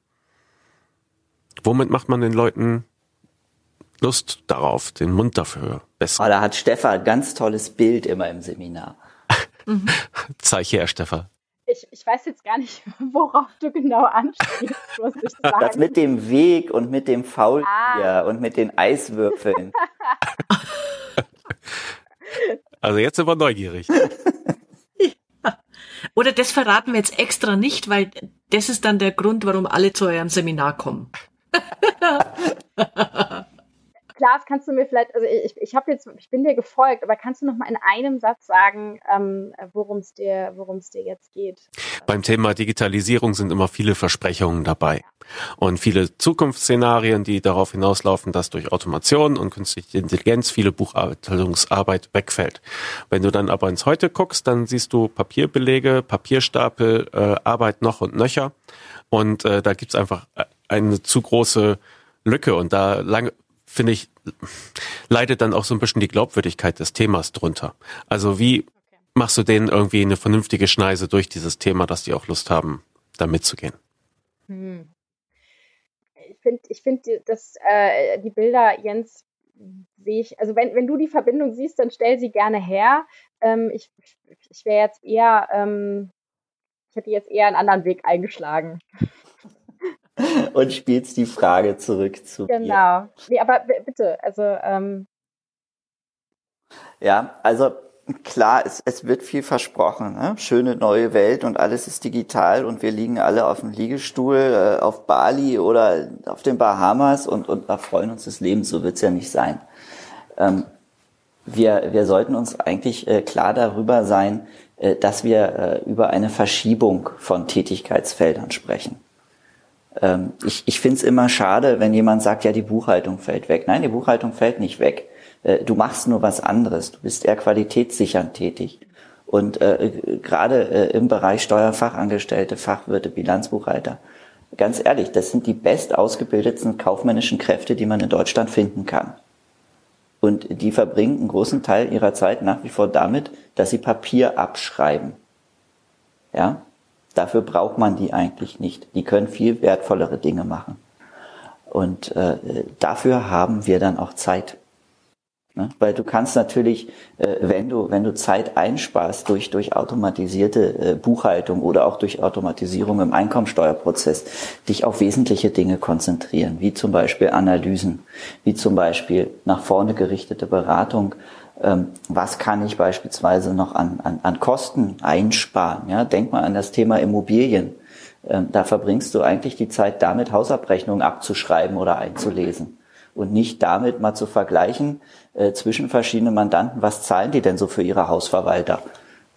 Womit macht man den Leuten Lust darauf, den Mund dafür besser? Oh, da hat Stefan ein ganz tolles Bild immer im Seminar. Zeig her, Stefan ich, ich weiß jetzt gar nicht, worauf du genau anspielst, muss ich sagen. Das mit dem Weg und mit dem Faultier ah. und mit den Eiswürfeln. Also jetzt sind wir neugierig. Oder das verraten wir jetzt extra nicht, weil das ist dann der Grund, warum alle zu eurem Seminar kommen. Klaas, kannst du mir vielleicht, also ich, ich habe jetzt, ich bin dir gefolgt, aber kannst du noch mal in einem Satz sagen, ähm, worum es dir, worum es dir jetzt geht? Beim Thema Digitalisierung sind immer viele Versprechungen dabei und viele Zukunftsszenarien, die darauf hinauslaufen, dass durch Automation und künstliche Intelligenz viele Buchhaltungsarbeit wegfällt. Wenn du dann aber ins Heute guckst, dann siehst du Papierbelege, Papierstapel, äh, Arbeit noch und nöcher und äh, da gibt's einfach eine zu große Lücke und da lange finde ich, leidet dann auch so ein bisschen die Glaubwürdigkeit des Themas drunter. Also wie machst du denen irgendwie eine vernünftige Schneise durch dieses Thema, dass die auch Lust haben, da mitzugehen? Hm. Ich finde, ich finde, dass äh, die Bilder, Jens, sehe ich, also wenn, wenn du die Verbindung siehst, dann stell sie gerne her. Ähm, ich ich wäre jetzt eher, ähm, ich hätte jetzt eher einen anderen Weg eingeschlagen. Und spielst die Frage zurück zu Genau. Nee, aber bitte, also ähm ja, also klar, es, es wird viel versprochen. Ne? Schöne neue Welt und alles ist digital und wir liegen alle auf dem Liegestuhl äh, auf Bali oder auf den Bahamas und, und erfreuen uns des Lebens. So wird's ja nicht sein. Ähm, wir, wir sollten uns eigentlich äh, klar darüber sein, äh, dass wir äh, über eine Verschiebung von Tätigkeitsfeldern sprechen. Ähm, ich ich finde es immer schade, wenn jemand sagt, ja, die Buchhaltung fällt weg. Nein, die Buchhaltung fällt nicht weg äh, du machst nur was anderes. Du bist eher qualitätssichernd tätig. Und äh, gerade äh, im Bereich Steuerfachangestellte, Fachwirte, Bilanzbuchhalter, ganz ehrlich, das sind die best ausgebildetsten kaufmännischen Kräfte, die man in Deutschland finden kann. Und die verbringen einen großen Teil ihrer Zeit nach wie vor damit, dass sie Papier abschreiben. Ja? Dafür braucht man die eigentlich nicht. Die können viel wertvollere Dinge machen. Und äh, dafür haben wir dann auch Zeit. Ne? Weil du kannst natürlich, äh, wenn du wenn du Zeit einsparst durch durch automatisierte äh, Buchhaltung oder auch durch Automatisierung im Einkommensteuerprozess, dich auf wesentliche Dinge konzentrieren, wie zum Beispiel Analysen, wie zum Beispiel nach vorne gerichtete Beratung. Ähm, was kann ich beispielsweise noch an, an, an Kosten einsparen? Ja, denk mal an das Thema Immobilien. Ähm, da verbringst du eigentlich die Zeit damit, Hausabrechnungen abzuschreiben oder einzulesen und nicht damit mal zu vergleichen äh, zwischen verschiedenen Mandanten, was zahlen die denn so für ihre Hausverwalter?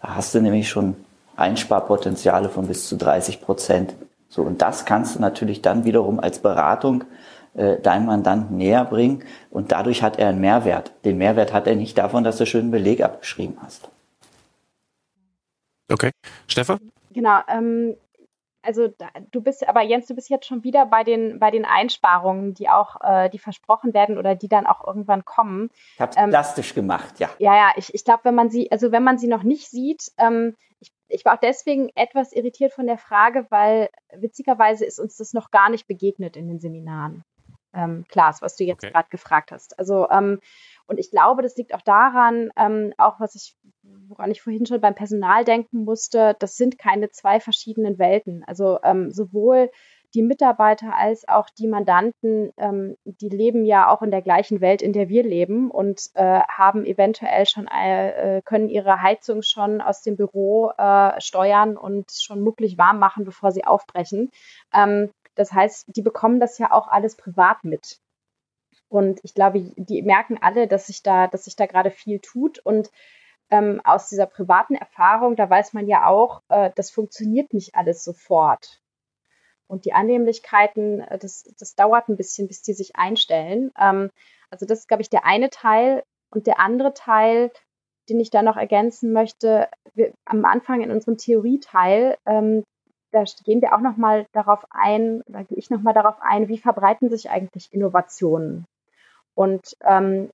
Da hast du nämlich schon Einsparpotenziale von bis zu 30 Prozent. So, und das kannst du natürlich dann wiederum als Beratung äh, deinem Mandanten näher bringen und dadurch hat er einen Mehrwert. Den Mehrwert hat er nicht davon, dass du schön einen Beleg abgeschrieben hast. Okay. Stefan? Genau, ähm, also du bist, aber Jens, du bist jetzt schon wieder bei den, bei den Einsparungen, die auch, äh, die versprochen werden oder die dann auch irgendwann kommen. Ich habe es ähm, plastisch gemacht, ja. Ja, ja, ich, ich glaube, wenn man sie, also wenn man sie noch nicht sieht, ähm, ich, ich war auch deswegen etwas irritiert von der Frage, weil witzigerweise ist uns das noch gar nicht begegnet in den Seminaren. Ähm, Klaas, was du jetzt okay. gerade gefragt hast. Also ähm, und ich glaube, das liegt auch daran, ähm, auch was ich, woran ich vorhin schon beim Personal denken musste, das sind keine zwei verschiedenen Welten. Also ähm, sowohl die Mitarbeiter als auch die Mandanten, ähm, die leben ja auch in der gleichen Welt, in der wir leben und äh, haben eventuell schon, äh, können ihre Heizung schon aus dem Büro äh, steuern und schon mucklig warm machen, bevor sie aufbrechen. Ähm, das heißt, die bekommen das ja auch alles privat mit. Und ich glaube, die merken alle, dass sich da, dass sich da gerade viel tut. Und ähm, aus dieser privaten Erfahrung, da weiß man ja auch, äh, das funktioniert nicht alles sofort. Und die Annehmlichkeiten, äh, das, das dauert ein bisschen, bis die sich einstellen. Ähm, also das ist, glaube ich, der eine Teil. Und der andere Teil, den ich da noch ergänzen möchte, wir, am Anfang in unserem Theorieteil, ähm, da gehen wir auch nochmal darauf ein, da gehe ich nochmal darauf ein, wie verbreiten sich eigentlich Innovationen und ähm,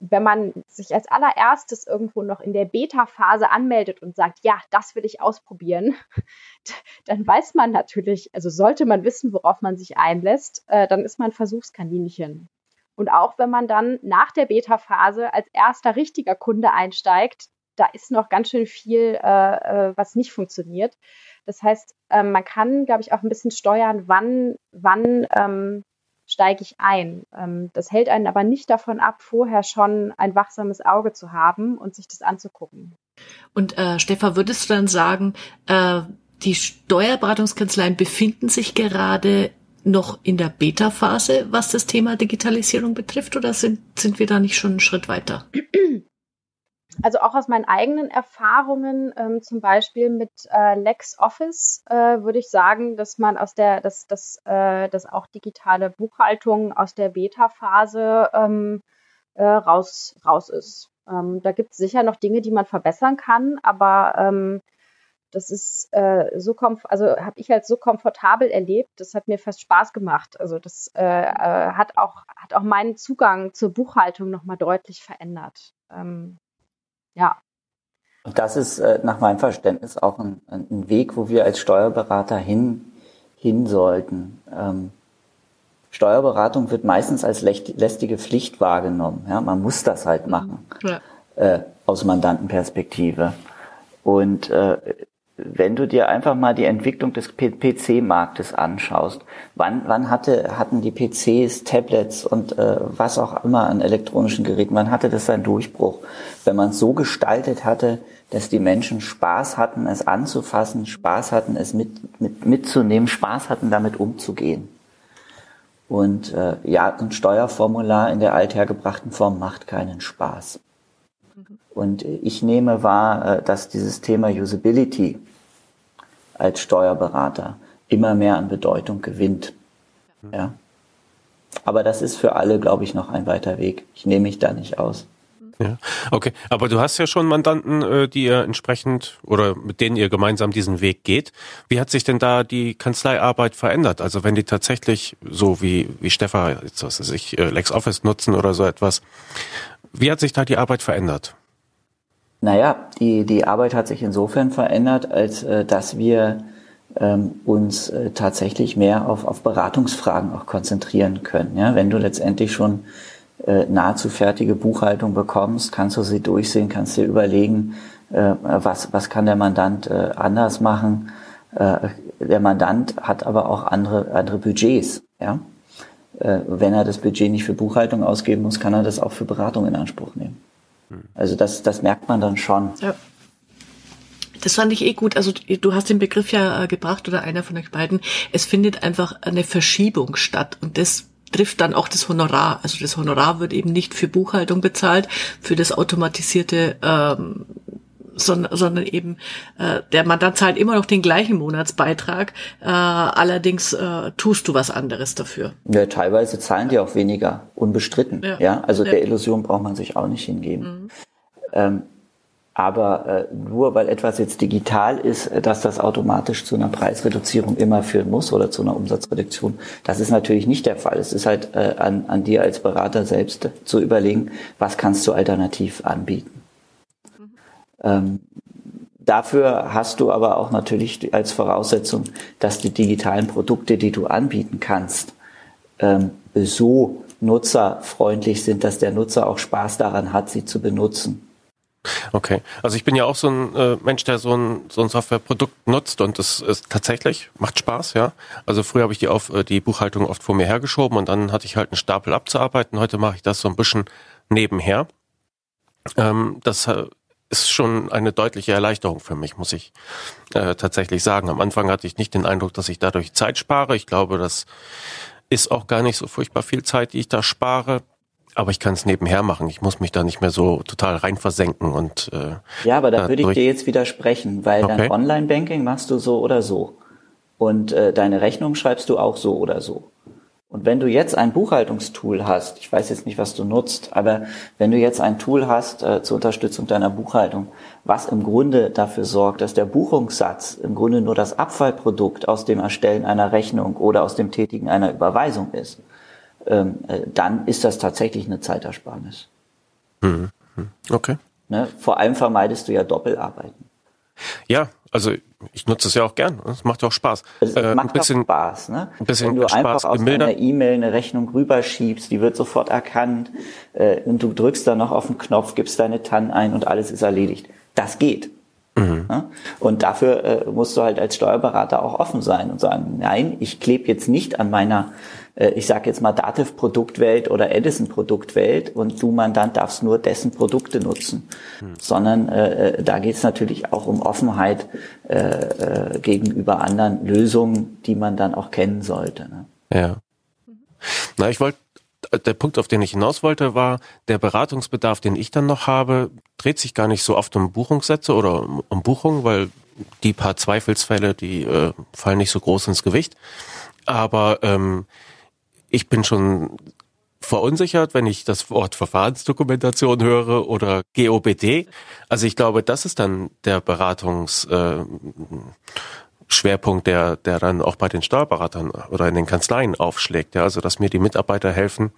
wenn man sich als allererstes irgendwo noch in der Beta-Phase anmeldet und sagt, ja, das will ich ausprobieren, dann weiß man natürlich, also sollte man wissen, worauf man sich einlässt, äh, dann ist man Versuchskaninchen. Und auch wenn man dann nach der Beta-Phase als erster richtiger Kunde einsteigt, da ist noch ganz schön viel, äh, äh was nicht funktioniert. Das heißt, äh, man kann, glaube ich, auch ein bisschen steuern, wann, wann ähm, steige ich ein. Ähm, das hält einen aber nicht davon ab, vorher schon ein wachsames Auge zu haben und sich das anzugucken. Und äh, Stefan, würdest du dann sagen, äh, die Steuerberatungskanzleien befinden sich gerade noch in der Beta-Phase, was das Thema Digitalisierung betrifft, oder sind, sind wir da nicht schon einen Schritt weiter? also auch aus meinen eigenen Erfahrungen, ähm, zum Beispiel mit äh, LexOffice, äh, würde ich sagen, dass man aus der, dass, dass, äh, dass auch digitale Buchhaltung aus der Beta-Phase ähm, äh, raus, raus ist. Ähm, da gibt es sicher noch Dinge, die man verbessern kann, aber ähm, das ist äh, so also habe ich als so komfortabel erlebt, das hat mir fast Spaß gemacht. Also das äh, hat auch hat auch meinen Zugang zur Buchhaltung nochmal deutlich verändert. Ähm, ja. Und das ist äh, nach meinem Verständnis auch ein, ein, Weg, wo wir als Steuerberater hin, hin sollten. Ähm, Steuerberatung wird meistens als lästige Pflicht wahrgenommen. Ja, man muss das halt mhm. machen ja. äh, aus Mandantenperspektive. Und äh, wenn du dir einfach mal die Entwicklung des PC-Marktes anschaust, wann, wann hatte, hatten die PCs, Tablets und äh, was auch immer an elektronischen Geräten, wann hatte das seinen Durchbruch? Wenn man es so gestaltet hatte, dass die Menschen Spaß hatten, es anzufassen, Spaß hatten, es mit, mit, mitzunehmen, Spaß hatten, damit umzugehen. Und äh, ja, ein Steuerformular in der althergebrachten Form macht keinen Spaß. Und ich nehme wahr, äh, dass dieses Thema Usability als Steuerberater immer mehr an Bedeutung gewinnt. Ja. Aber das ist für alle, glaube ich, noch ein weiter Weg. Ich nehme mich da nicht aus. Ja, okay. Aber du hast ja schon Mandanten, äh, die ihr entsprechend oder mit denen ihr gemeinsam diesen Weg geht. Wie hat sich denn da die Kanzleiarbeit verändert? Also wenn die tatsächlich so wie, wie Stefan, jetzt was weiß ich, äh, LexOffice nutzen oder so etwas, wie hat sich da die Arbeit verändert? Naja, die, die Arbeit hat sich insofern verändert, als äh, dass wir ähm, uns äh, tatsächlich mehr auf, auf Beratungsfragen auch konzentrieren können. Ja? Wenn du letztendlich schon äh, nahezu fertige Buchhaltung bekommst, kannst du sie durchsehen, kannst dir überlegen, äh, was, was kann der Mandant äh, anders machen. Äh, der Mandant hat aber auch andere, andere Budgets. Ja? Äh, wenn er das Budget nicht für Buchhaltung ausgeben muss, kann er das auch für Beratung in Anspruch nehmen. Also das, das merkt man dann schon. Ja. Das fand ich eh gut. Also du hast den Begriff ja äh, gebracht oder einer von euch beiden. Es findet einfach eine Verschiebung statt und das trifft dann auch das Honorar. Also das Honorar wird eben nicht für Buchhaltung bezahlt, für das automatisierte ähm, sondern, sondern eben äh, der Mandant zahlt immer noch den gleichen Monatsbeitrag, äh, allerdings äh, tust du was anderes dafür. Ja, teilweise zahlen die auch weniger, unbestritten. Ja, ja? also ja. der Illusion braucht man sich auch nicht hingeben. Mhm. Ähm, aber äh, nur weil etwas jetzt digital ist, äh, dass das automatisch zu einer Preisreduzierung immer führen muss oder zu einer Umsatzreduktion, das ist natürlich nicht der Fall. Es ist halt äh, an, an dir als Berater selbst zu überlegen, was kannst du alternativ anbieten. Ähm, dafür hast du aber auch natürlich als Voraussetzung, dass die digitalen Produkte, die du anbieten kannst, ähm, so nutzerfreundlich sind, dass der Nutzer auch Spaß daran hat, sie zu benutzen. Okay, also ich bin ja auch so ein äh, Mensch, der so ein, so ein Softwareprodukt nutzt und das ist tatsächlich macht Spaß, ja. Also früher habe ich die auf äh, die Buchhaltung oft vor mir hergeschoben und dann hatte ich halt einen Stapel abzuarbeiten. Heute mache ich das so ein bisschen nebenher. Ähm, das äh, ist schon eine deutliche Erleichterung für mich, muss ich äh, tatsächlich sagen. Am Anfang hatte ich nicht den Eindruck, dass ich dadurch Zeit spare. Ich glaube, das ist auch gar nicht so furchtbar viel Zeit, die ich da spare. Aber ich kann es nebenher machen. Ich muss mich da nicht mehr so total rein versenken und äh, ja, aber da würde ich dir jetzt widersprechen, weil okay. dein Online-Banking machst du so oder so und äh, deine Rechnung schreibst du auch so oder so. Und wenn du jetzt ein Buchhaltungstool hast, ich weiß jetzt nicht, was du nutzt, aber wenn du jetzt ein Tool hast äh, zur Unterstützung deiner Buchhaltung, was im Grunde dafür sorgt, dass der Buchungssatz im Grunde nur das Abfallprodukt aus dem Erstellen einer Rechnung oder aus dem Tätigen einer Überweisung ist, ähm, äh, dann ist das tatsächlich eine Zeitersparnis. Mhm. mhm. Okay. Ne? Vor allem vermeidest du ja Doppelarbeiten. Ja, also ich nutze es ja auch gern. Es macht ja auch Spaß. Es äh, macht ein bisschen, Spaß, ne? Ein bisschen Wenn du Spaß einfach aus einer E-Mail eine Rechnung rüberschiebst, die wird sofort erkannt äh, und du drückst dann noch auf den Knopf, gibst deine TAN ein und alles ist erledigt. Das geht. Mhm. Ne? Und dafür äh, musst du halt als Steuerberater auch offen sein und sagen, nein, ich klebe jetzt nicht an meiner ich sage jetzt mal Dativ-Produktwelt oder Edison-Produktwelt und du Mandant darfst nur dessen Produkte nutzen, hm. sondern äh, äh da geht es natürlich auch um Offenheit äh, äh, gegenüber anderen Lösungen, die man dann auch kennen sollte. Ne? Ja. Na, ich wollte der Punkt, auf den ich hinaus wollte, war, der Beratungsbedarf, den ich dann noch habe, dreht sich gar nicht so oft um Buchungssätze oder um, um Buchungen, weil die paar Zweifelsfälle, die äh, fallen nicht so groß ins Gewicht. Aber ähm, ich bin schon verunsichert, wenn ich das Wort Verfahrensdokumentation höre oder GOBD. Also ich glaube, das ist dann der Beratungsschwerpunkt, äh, der, der dann auch bei den Steuerberatern oder in den Kanzleien aufschlägt. Ja, also dass mir die Mitarbeiter helfen,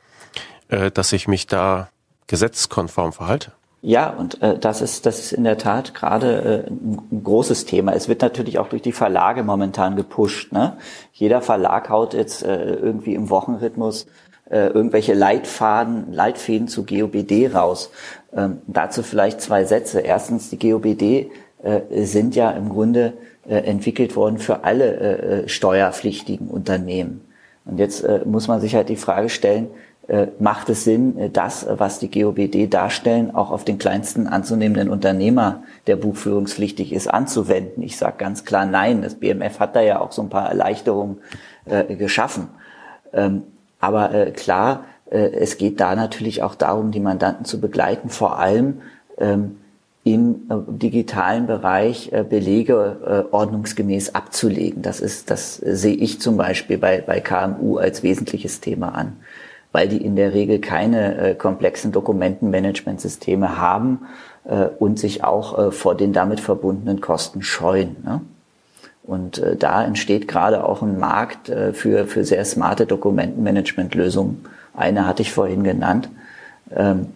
äh, dass ich mich da gesetzkonform verhalte. Ja, und äh, das ist das ist in der Tat gerade äh, ein großes Thema. Es wird natürlich auch durch die Verlage momentan gepusht. Ne? Jeder Verlag haut jetzt äh, irgendwie im Wochenrhythmus äh, irgendwelche Leitfaden, Leitfäden zu GOBD raus. Ähm, dazu vielleicht zwei Sätze. Erstens, die GOBD äh, sind ja im Grunde äh, entwickelt worden für alle äh, steuerpflichtigen Unternehmen. Und jetzt muss man sich halt die Frage stellen, macht es Sinn, das, was die GOBD darstellen, auch auf den kleinsten anzunehmenden Unternehmer, der buchführungspflichtig ist, anzuwenden? Ich sage ganz klar nein. Das BMF hat da ja auch so ein paar Erleichterungen geschaffen. Ähm, aber klar, es geht da natürlich auch darum, die Mandanten zu begleiten, vor allem ähm, im äh, digitalen Bereich äh, Belege äh, ordnungsgemäß abzulegen. Das ist, das sehe ich zum Beispiel bei, bei KMU als wesentliches Thema an, weil die in der Regel keine komplexen Dokumentenmanagementsysteme haben und sich auch vor den damit verbundenen Kosten scheuen. Ne? Und da entsteht gerade auch ein Markt für, für sehr smarte Dokumentenmanagementlösungen. Eine hatte ich vorhin genannt. Ähm,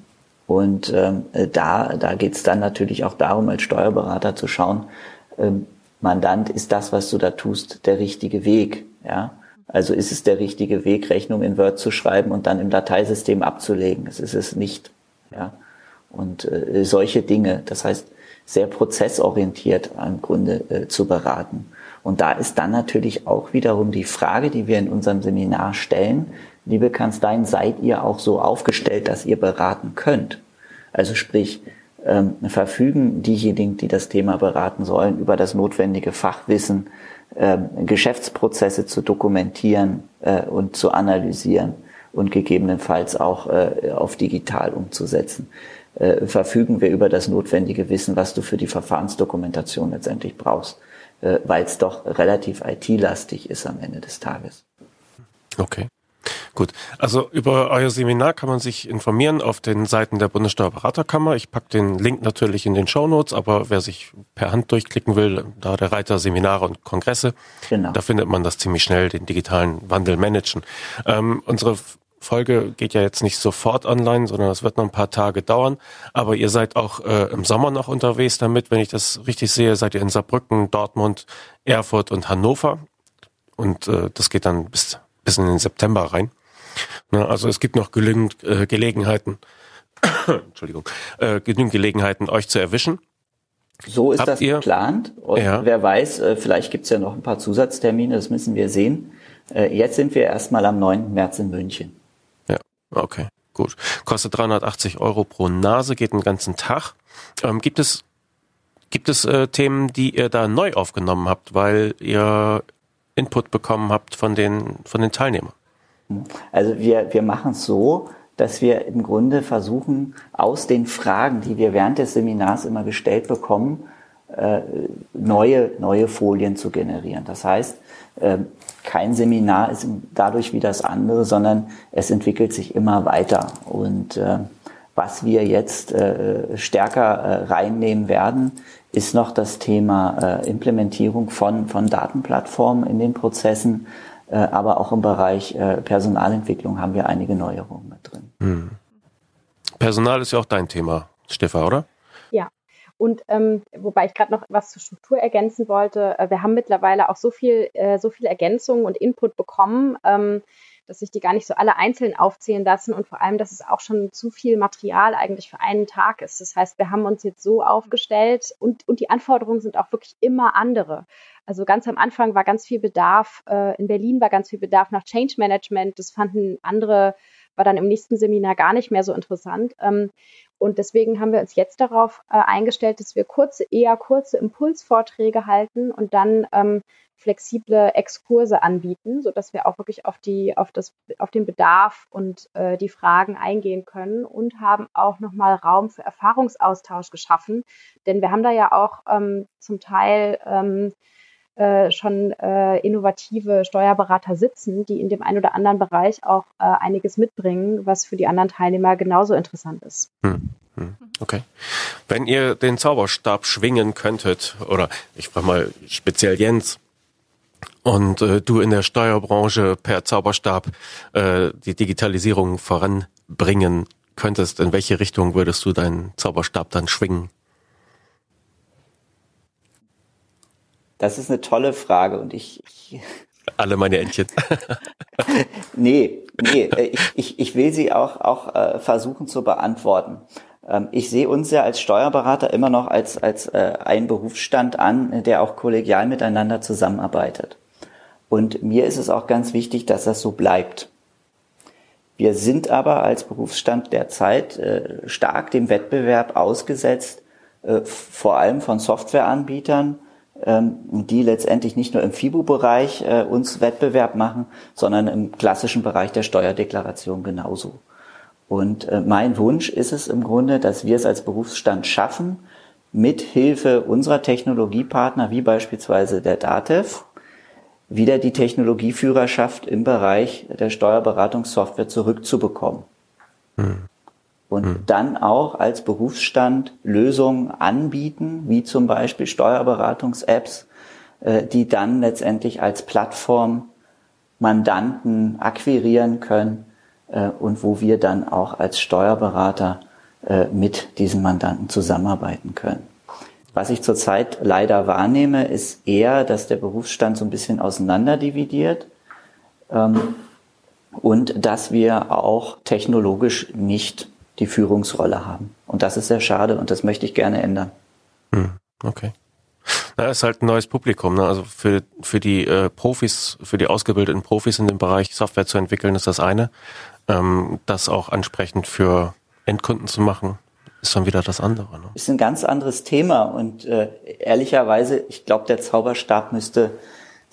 und ähm, da, da geht es dann natürlich auch darum, als Steuerberater zu schauen, ähm, Mandant, ist das, was du da tust, der richtige Weg? Ja? Also ist es der richtige Weg, Rechnung in Word zu schreiben und dann im Dateisystem abzulegen? Es ist es nicht. Ja? Und äh, solche Dinge, das heißt, sehr prozessorientiert im Grunde äh, zu beraten. Und da ist dann natürlich auch wiederum die Frage, die wir in unserem Seminar stellen, liebe Kanzleien, seid ihr auch so aufgestellt, dass ihr beraten könnt? Also sprich, ähm, verfügen diejenigen, die das Thema beraten sollen, über das notwendige Fachwissen, Geschäftsprozesse zu dokumentieren äh, und zu analysieren und gegebenenfalls auch äh, auf digital umzusetzen. Äh, verfügen wir über das notwendige Wissen, was du für die Verfahrensdokumentation letztendlich brauchst, weil es doch relativ IT-lastig ist am Ende des Tages. Okay. Gut, also über euer Seminar kann man sich informieren auf den Seiten der Bundessteuerberaterkammer. Ich packe den Link natürlich in den Show Notes, aber wer sich per Hand durchklicken will, da der Reiter Seminare und Kongresse, genau. da findet man das ziemlich schnell, den digitalen Wandel managen. Ähm, unsere Folge geht ja jetzt nicht sofort online, sondern es wird noch ein paar Tage dauern. Aber ihr seid auch äh, im Sommer noch unterwegs damit. Wenn ich das richtig sehe, seid ihr in Saarbrücken, Dortmund, Erfurt und Hannover. Und äh, das geht dann bis, bis in den September rein. Ne, also es gibt noch genügend äh, Gelegenheiten, Entschuldigung, äh, genügend Gelegenheiten, euch zu erwischen. So ist Habt das ihr? geplant. Und ja. wer weiß, äh, vielleicht gibt's ja noch ein paar Zusatztermine, das müssen wir sehen. Äh, jetzt sind wir erstmal am 9. März in München. Ja, okay, gut. Kostet 380 Euro pro Nase, geht einen ganzen Tag. Ähm, gibt es, gibt es äh, Themen, die ihr da neu aufgenommen habt, weil ihr Input bekommen habt von den, von den Teilnehmern? Also wir, wir machen es so, dass wir im Grunde versuchen, aus den Fragen, die wir während des Seminars immer gestellt bekommen, äh, neue, neue Folien zu generieren. Das heißt, äh, kein Seminar ist dadurch wie das andere, sondern es entwickelt sich immer weiter. Und äh, was wir jetzt äh, stärker reinnehmen werden, ist noch das Thema Implementierung von, von Datenplattformen in den Prozessen, aber auch im Bereich äh, Personalentwicklung haben wir einige Neuerungen mit drin. Hm. Personal ist ja auch dein Thema, Stefan, oder? Ja. Und ähm, wobei ich gerade noch was zur Struktur ergänzen wollte, äh, wir haben mittlerweile auch so viel, äh, so viel Ergänzungen und Input bekommen, ähm, dass sich die gar nicht so alle einzeln aufzählen lassen und vor allem, dass es auch schon zu viel Material eigentlich für einen Tag ist. Das heißt, wir haben uns jetzt so aufgestellt und, und die Anforderungen sind auch wirklich immer andere. Also ganz am Anfang war ganz viel Bedarf, äh, in Berlin war ganz viel Bedarf nach Change Management. Das fanden andere, war dann im nächsten Seminar gar nicht mehr so interessant. Ähm, und deswegen haben wir uns jetzt darauf äh, eingestellt, dass wir kurze, eher kurze Impulsvorträge halten und dann ähm, flexible Exkurse anbieten, so dass wir auch wirklich auf die, auf das, auf den Bedarf und äh, die Fragen eingehen können und haben auch nochmal Raum für Erfahrungsaustausch geschaffen. Denn wir haben da ja auch ähm, zum Teil ähm, äh, schon äh, innovative Steuerberater sitzen, die in dem einen oder anderen Bereich auch äh, einiges mitbringen, was für die anderen Teilnehmer genauso interessant ist. Hm, hm, okay. Wenn ihr den Zauberstab schwingen könntet, oder ich frage mal speziell Jens, und äh, du in der Steuerbranche per Zauberstab äh, die Digitalisierung voranbringen könntest, in welche Richtung würdest du deinen Zauberstab dann schwingen? Das ist eine tolle Frage und ich. ich Alle meine Entchen. nee, nee, äh, ich, ich, ich will sie auch, auch äh, versuchen zu beantworten. Ähm, ich sehe uns ja als Steuerberater immer noch als, als äh, einen Berufsstand an, der auch kollegial miteinander zusammenarbeitet. Und mir ist es auch ganz wichtig, dass das so bleibt. Wir sind aber als Berufsstand derzeit äh, stark dem Wettbewerb ausgesetzt, äh, vor allem von Softwareanbietern, die letztendlich nicht nur im FIBU-Bereich äh, uns Wettbewerb machen, sondern im klassischen Bereich der Steuerdeklaration genauso. Und äh, mein Wunsch ist es im Grunde, dass wir es als Berufsstand schaffen, mit Hilfe unserer Technologiepartner, wie beispielsweise der DATEV, wieder die Technologieführerschaft im Bereich der Steuerberatungssoftware zurückzubekommen. Hm. Und hm. dann auch als Berufsstand Lösungen anbieten, wie zum Beispiel Steuerberatungs-Apps, äh, die dann letztendlich als Plattform Mandanten akquirieren können äh, und wo wir dann auch als Steuerberater äh, mit diesen Mandanten zusammenarbeiten können. Was ich zurzeit leider wahrnehme, ist eher, dass der Berufsstand so ein bisschen auseinanderdividiert ähm, und dass wir auch technologisch nicht die Führungsrolle haben. Und das ist sehr schade und das möchte ich gerne ändern. Hm, okay. Na, ist halt ein neues Publikum. Ne? Also für, für die äh, Profis, für die ausgebildeten Profis in dem Bereich Software zu entwickeln, ist das eine. Ähm, das auch ansprechend für Endkunden zu machen, ist dann wieder das andere. Ne? Ist ein ganz anderes Thema und äh, ehrlicherweise, ich glaube, der Zauberstab müsste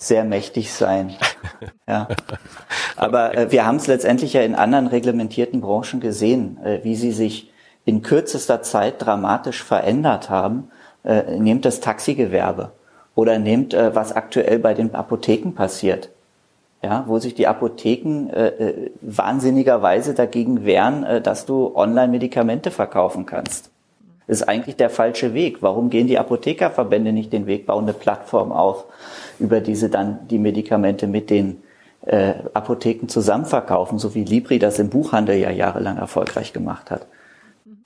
sehr mächtig sein. ja. Aber äh, wir haben es letztendlich ja in anderen reglementierten Branchen gesehen, äh, wie sie sich in kürzester Zeit dramatisch verändert haben. Äh, nehmt das Taxigewerbe oder nehmt, äh, was aktuell bei den Apotheken passiert. Ja, wo sich die Apotheken äh, äh, wahnsinnigerweise dagegen wehren, äh, dass du online Medikamente verkaufen kannst. Ist eigentlich der falsche Weg. Warum gehen die Apothekerverbände nicht den Weg, bauen eine Plattform auf, über diese dann die Medikamente mit den äh, Apotheken zusammen verkaufen, so wie Libri das im Buchhandel ja jahrelang erfolgreich gemacht hat.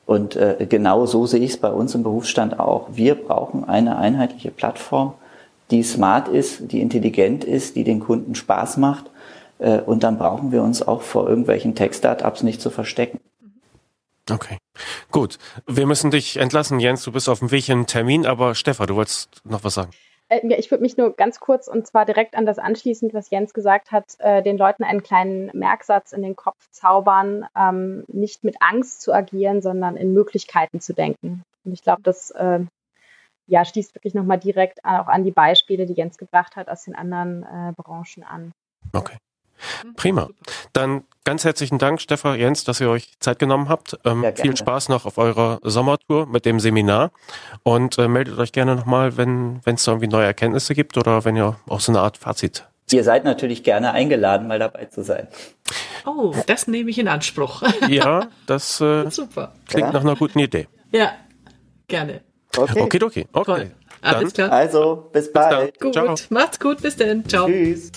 Und äh, genau so sehe ich es bei uns im Berufsstand auch. Wir brauchen eine einheitliche Plattform, die smart ist, die intelligent ist, die den Kunden Spaß macht. Äh, und dann brauchen wir uns auch vor irgendwelchen Tech-Startups nicht zu verstecken. Okay. Gut. Wir müssen dich entlassen, Jens. Du bist auf dem Weg in einen Termin, aber Stefan, du wolltest noch was sagen. Äh, ja, ich würde mich nur ganz kurz und zwar direkt an das anschließend, was Jens gesagt hat, äh, den Leuten einen kleinen Merksatz in den Kopf zaubern, ähm, nicht mit Angst zu agieren, sondern in Möglichkeiten zu denken. Und ich glaube, das äh, ja, schließt wirklich nochmal direkt auch an die Beispiele, die Jens gebracht hat, aus den anderen äh, Branchen an. Okay. Mhm. Prima. Dann ganz herzlichen Dank, Stefan, Jens, dass ihr euch Zeit genommen habt. Ähm, ja, viel Spaß noch auf eurer Sommertour mit dem Seminar und äh, meldet euch gerne nochmal, wenn es da irgendwie neue Erkenntnisse gibt oder wenn ihr auch so eine Art Fazit. Ihr seid natürlich gerne eingeladen, mal dabei zu sein. Oh, das nehme ich in Anspruch. ja, das äh, Super. klingt ja. nach einer guten Idee. Ja, gerne. Okay, okay. okay. okay. Alles klar. Also, bis bald. Bis gut, Ciao. macht's gut, bis dann. Ciao. Tschüss.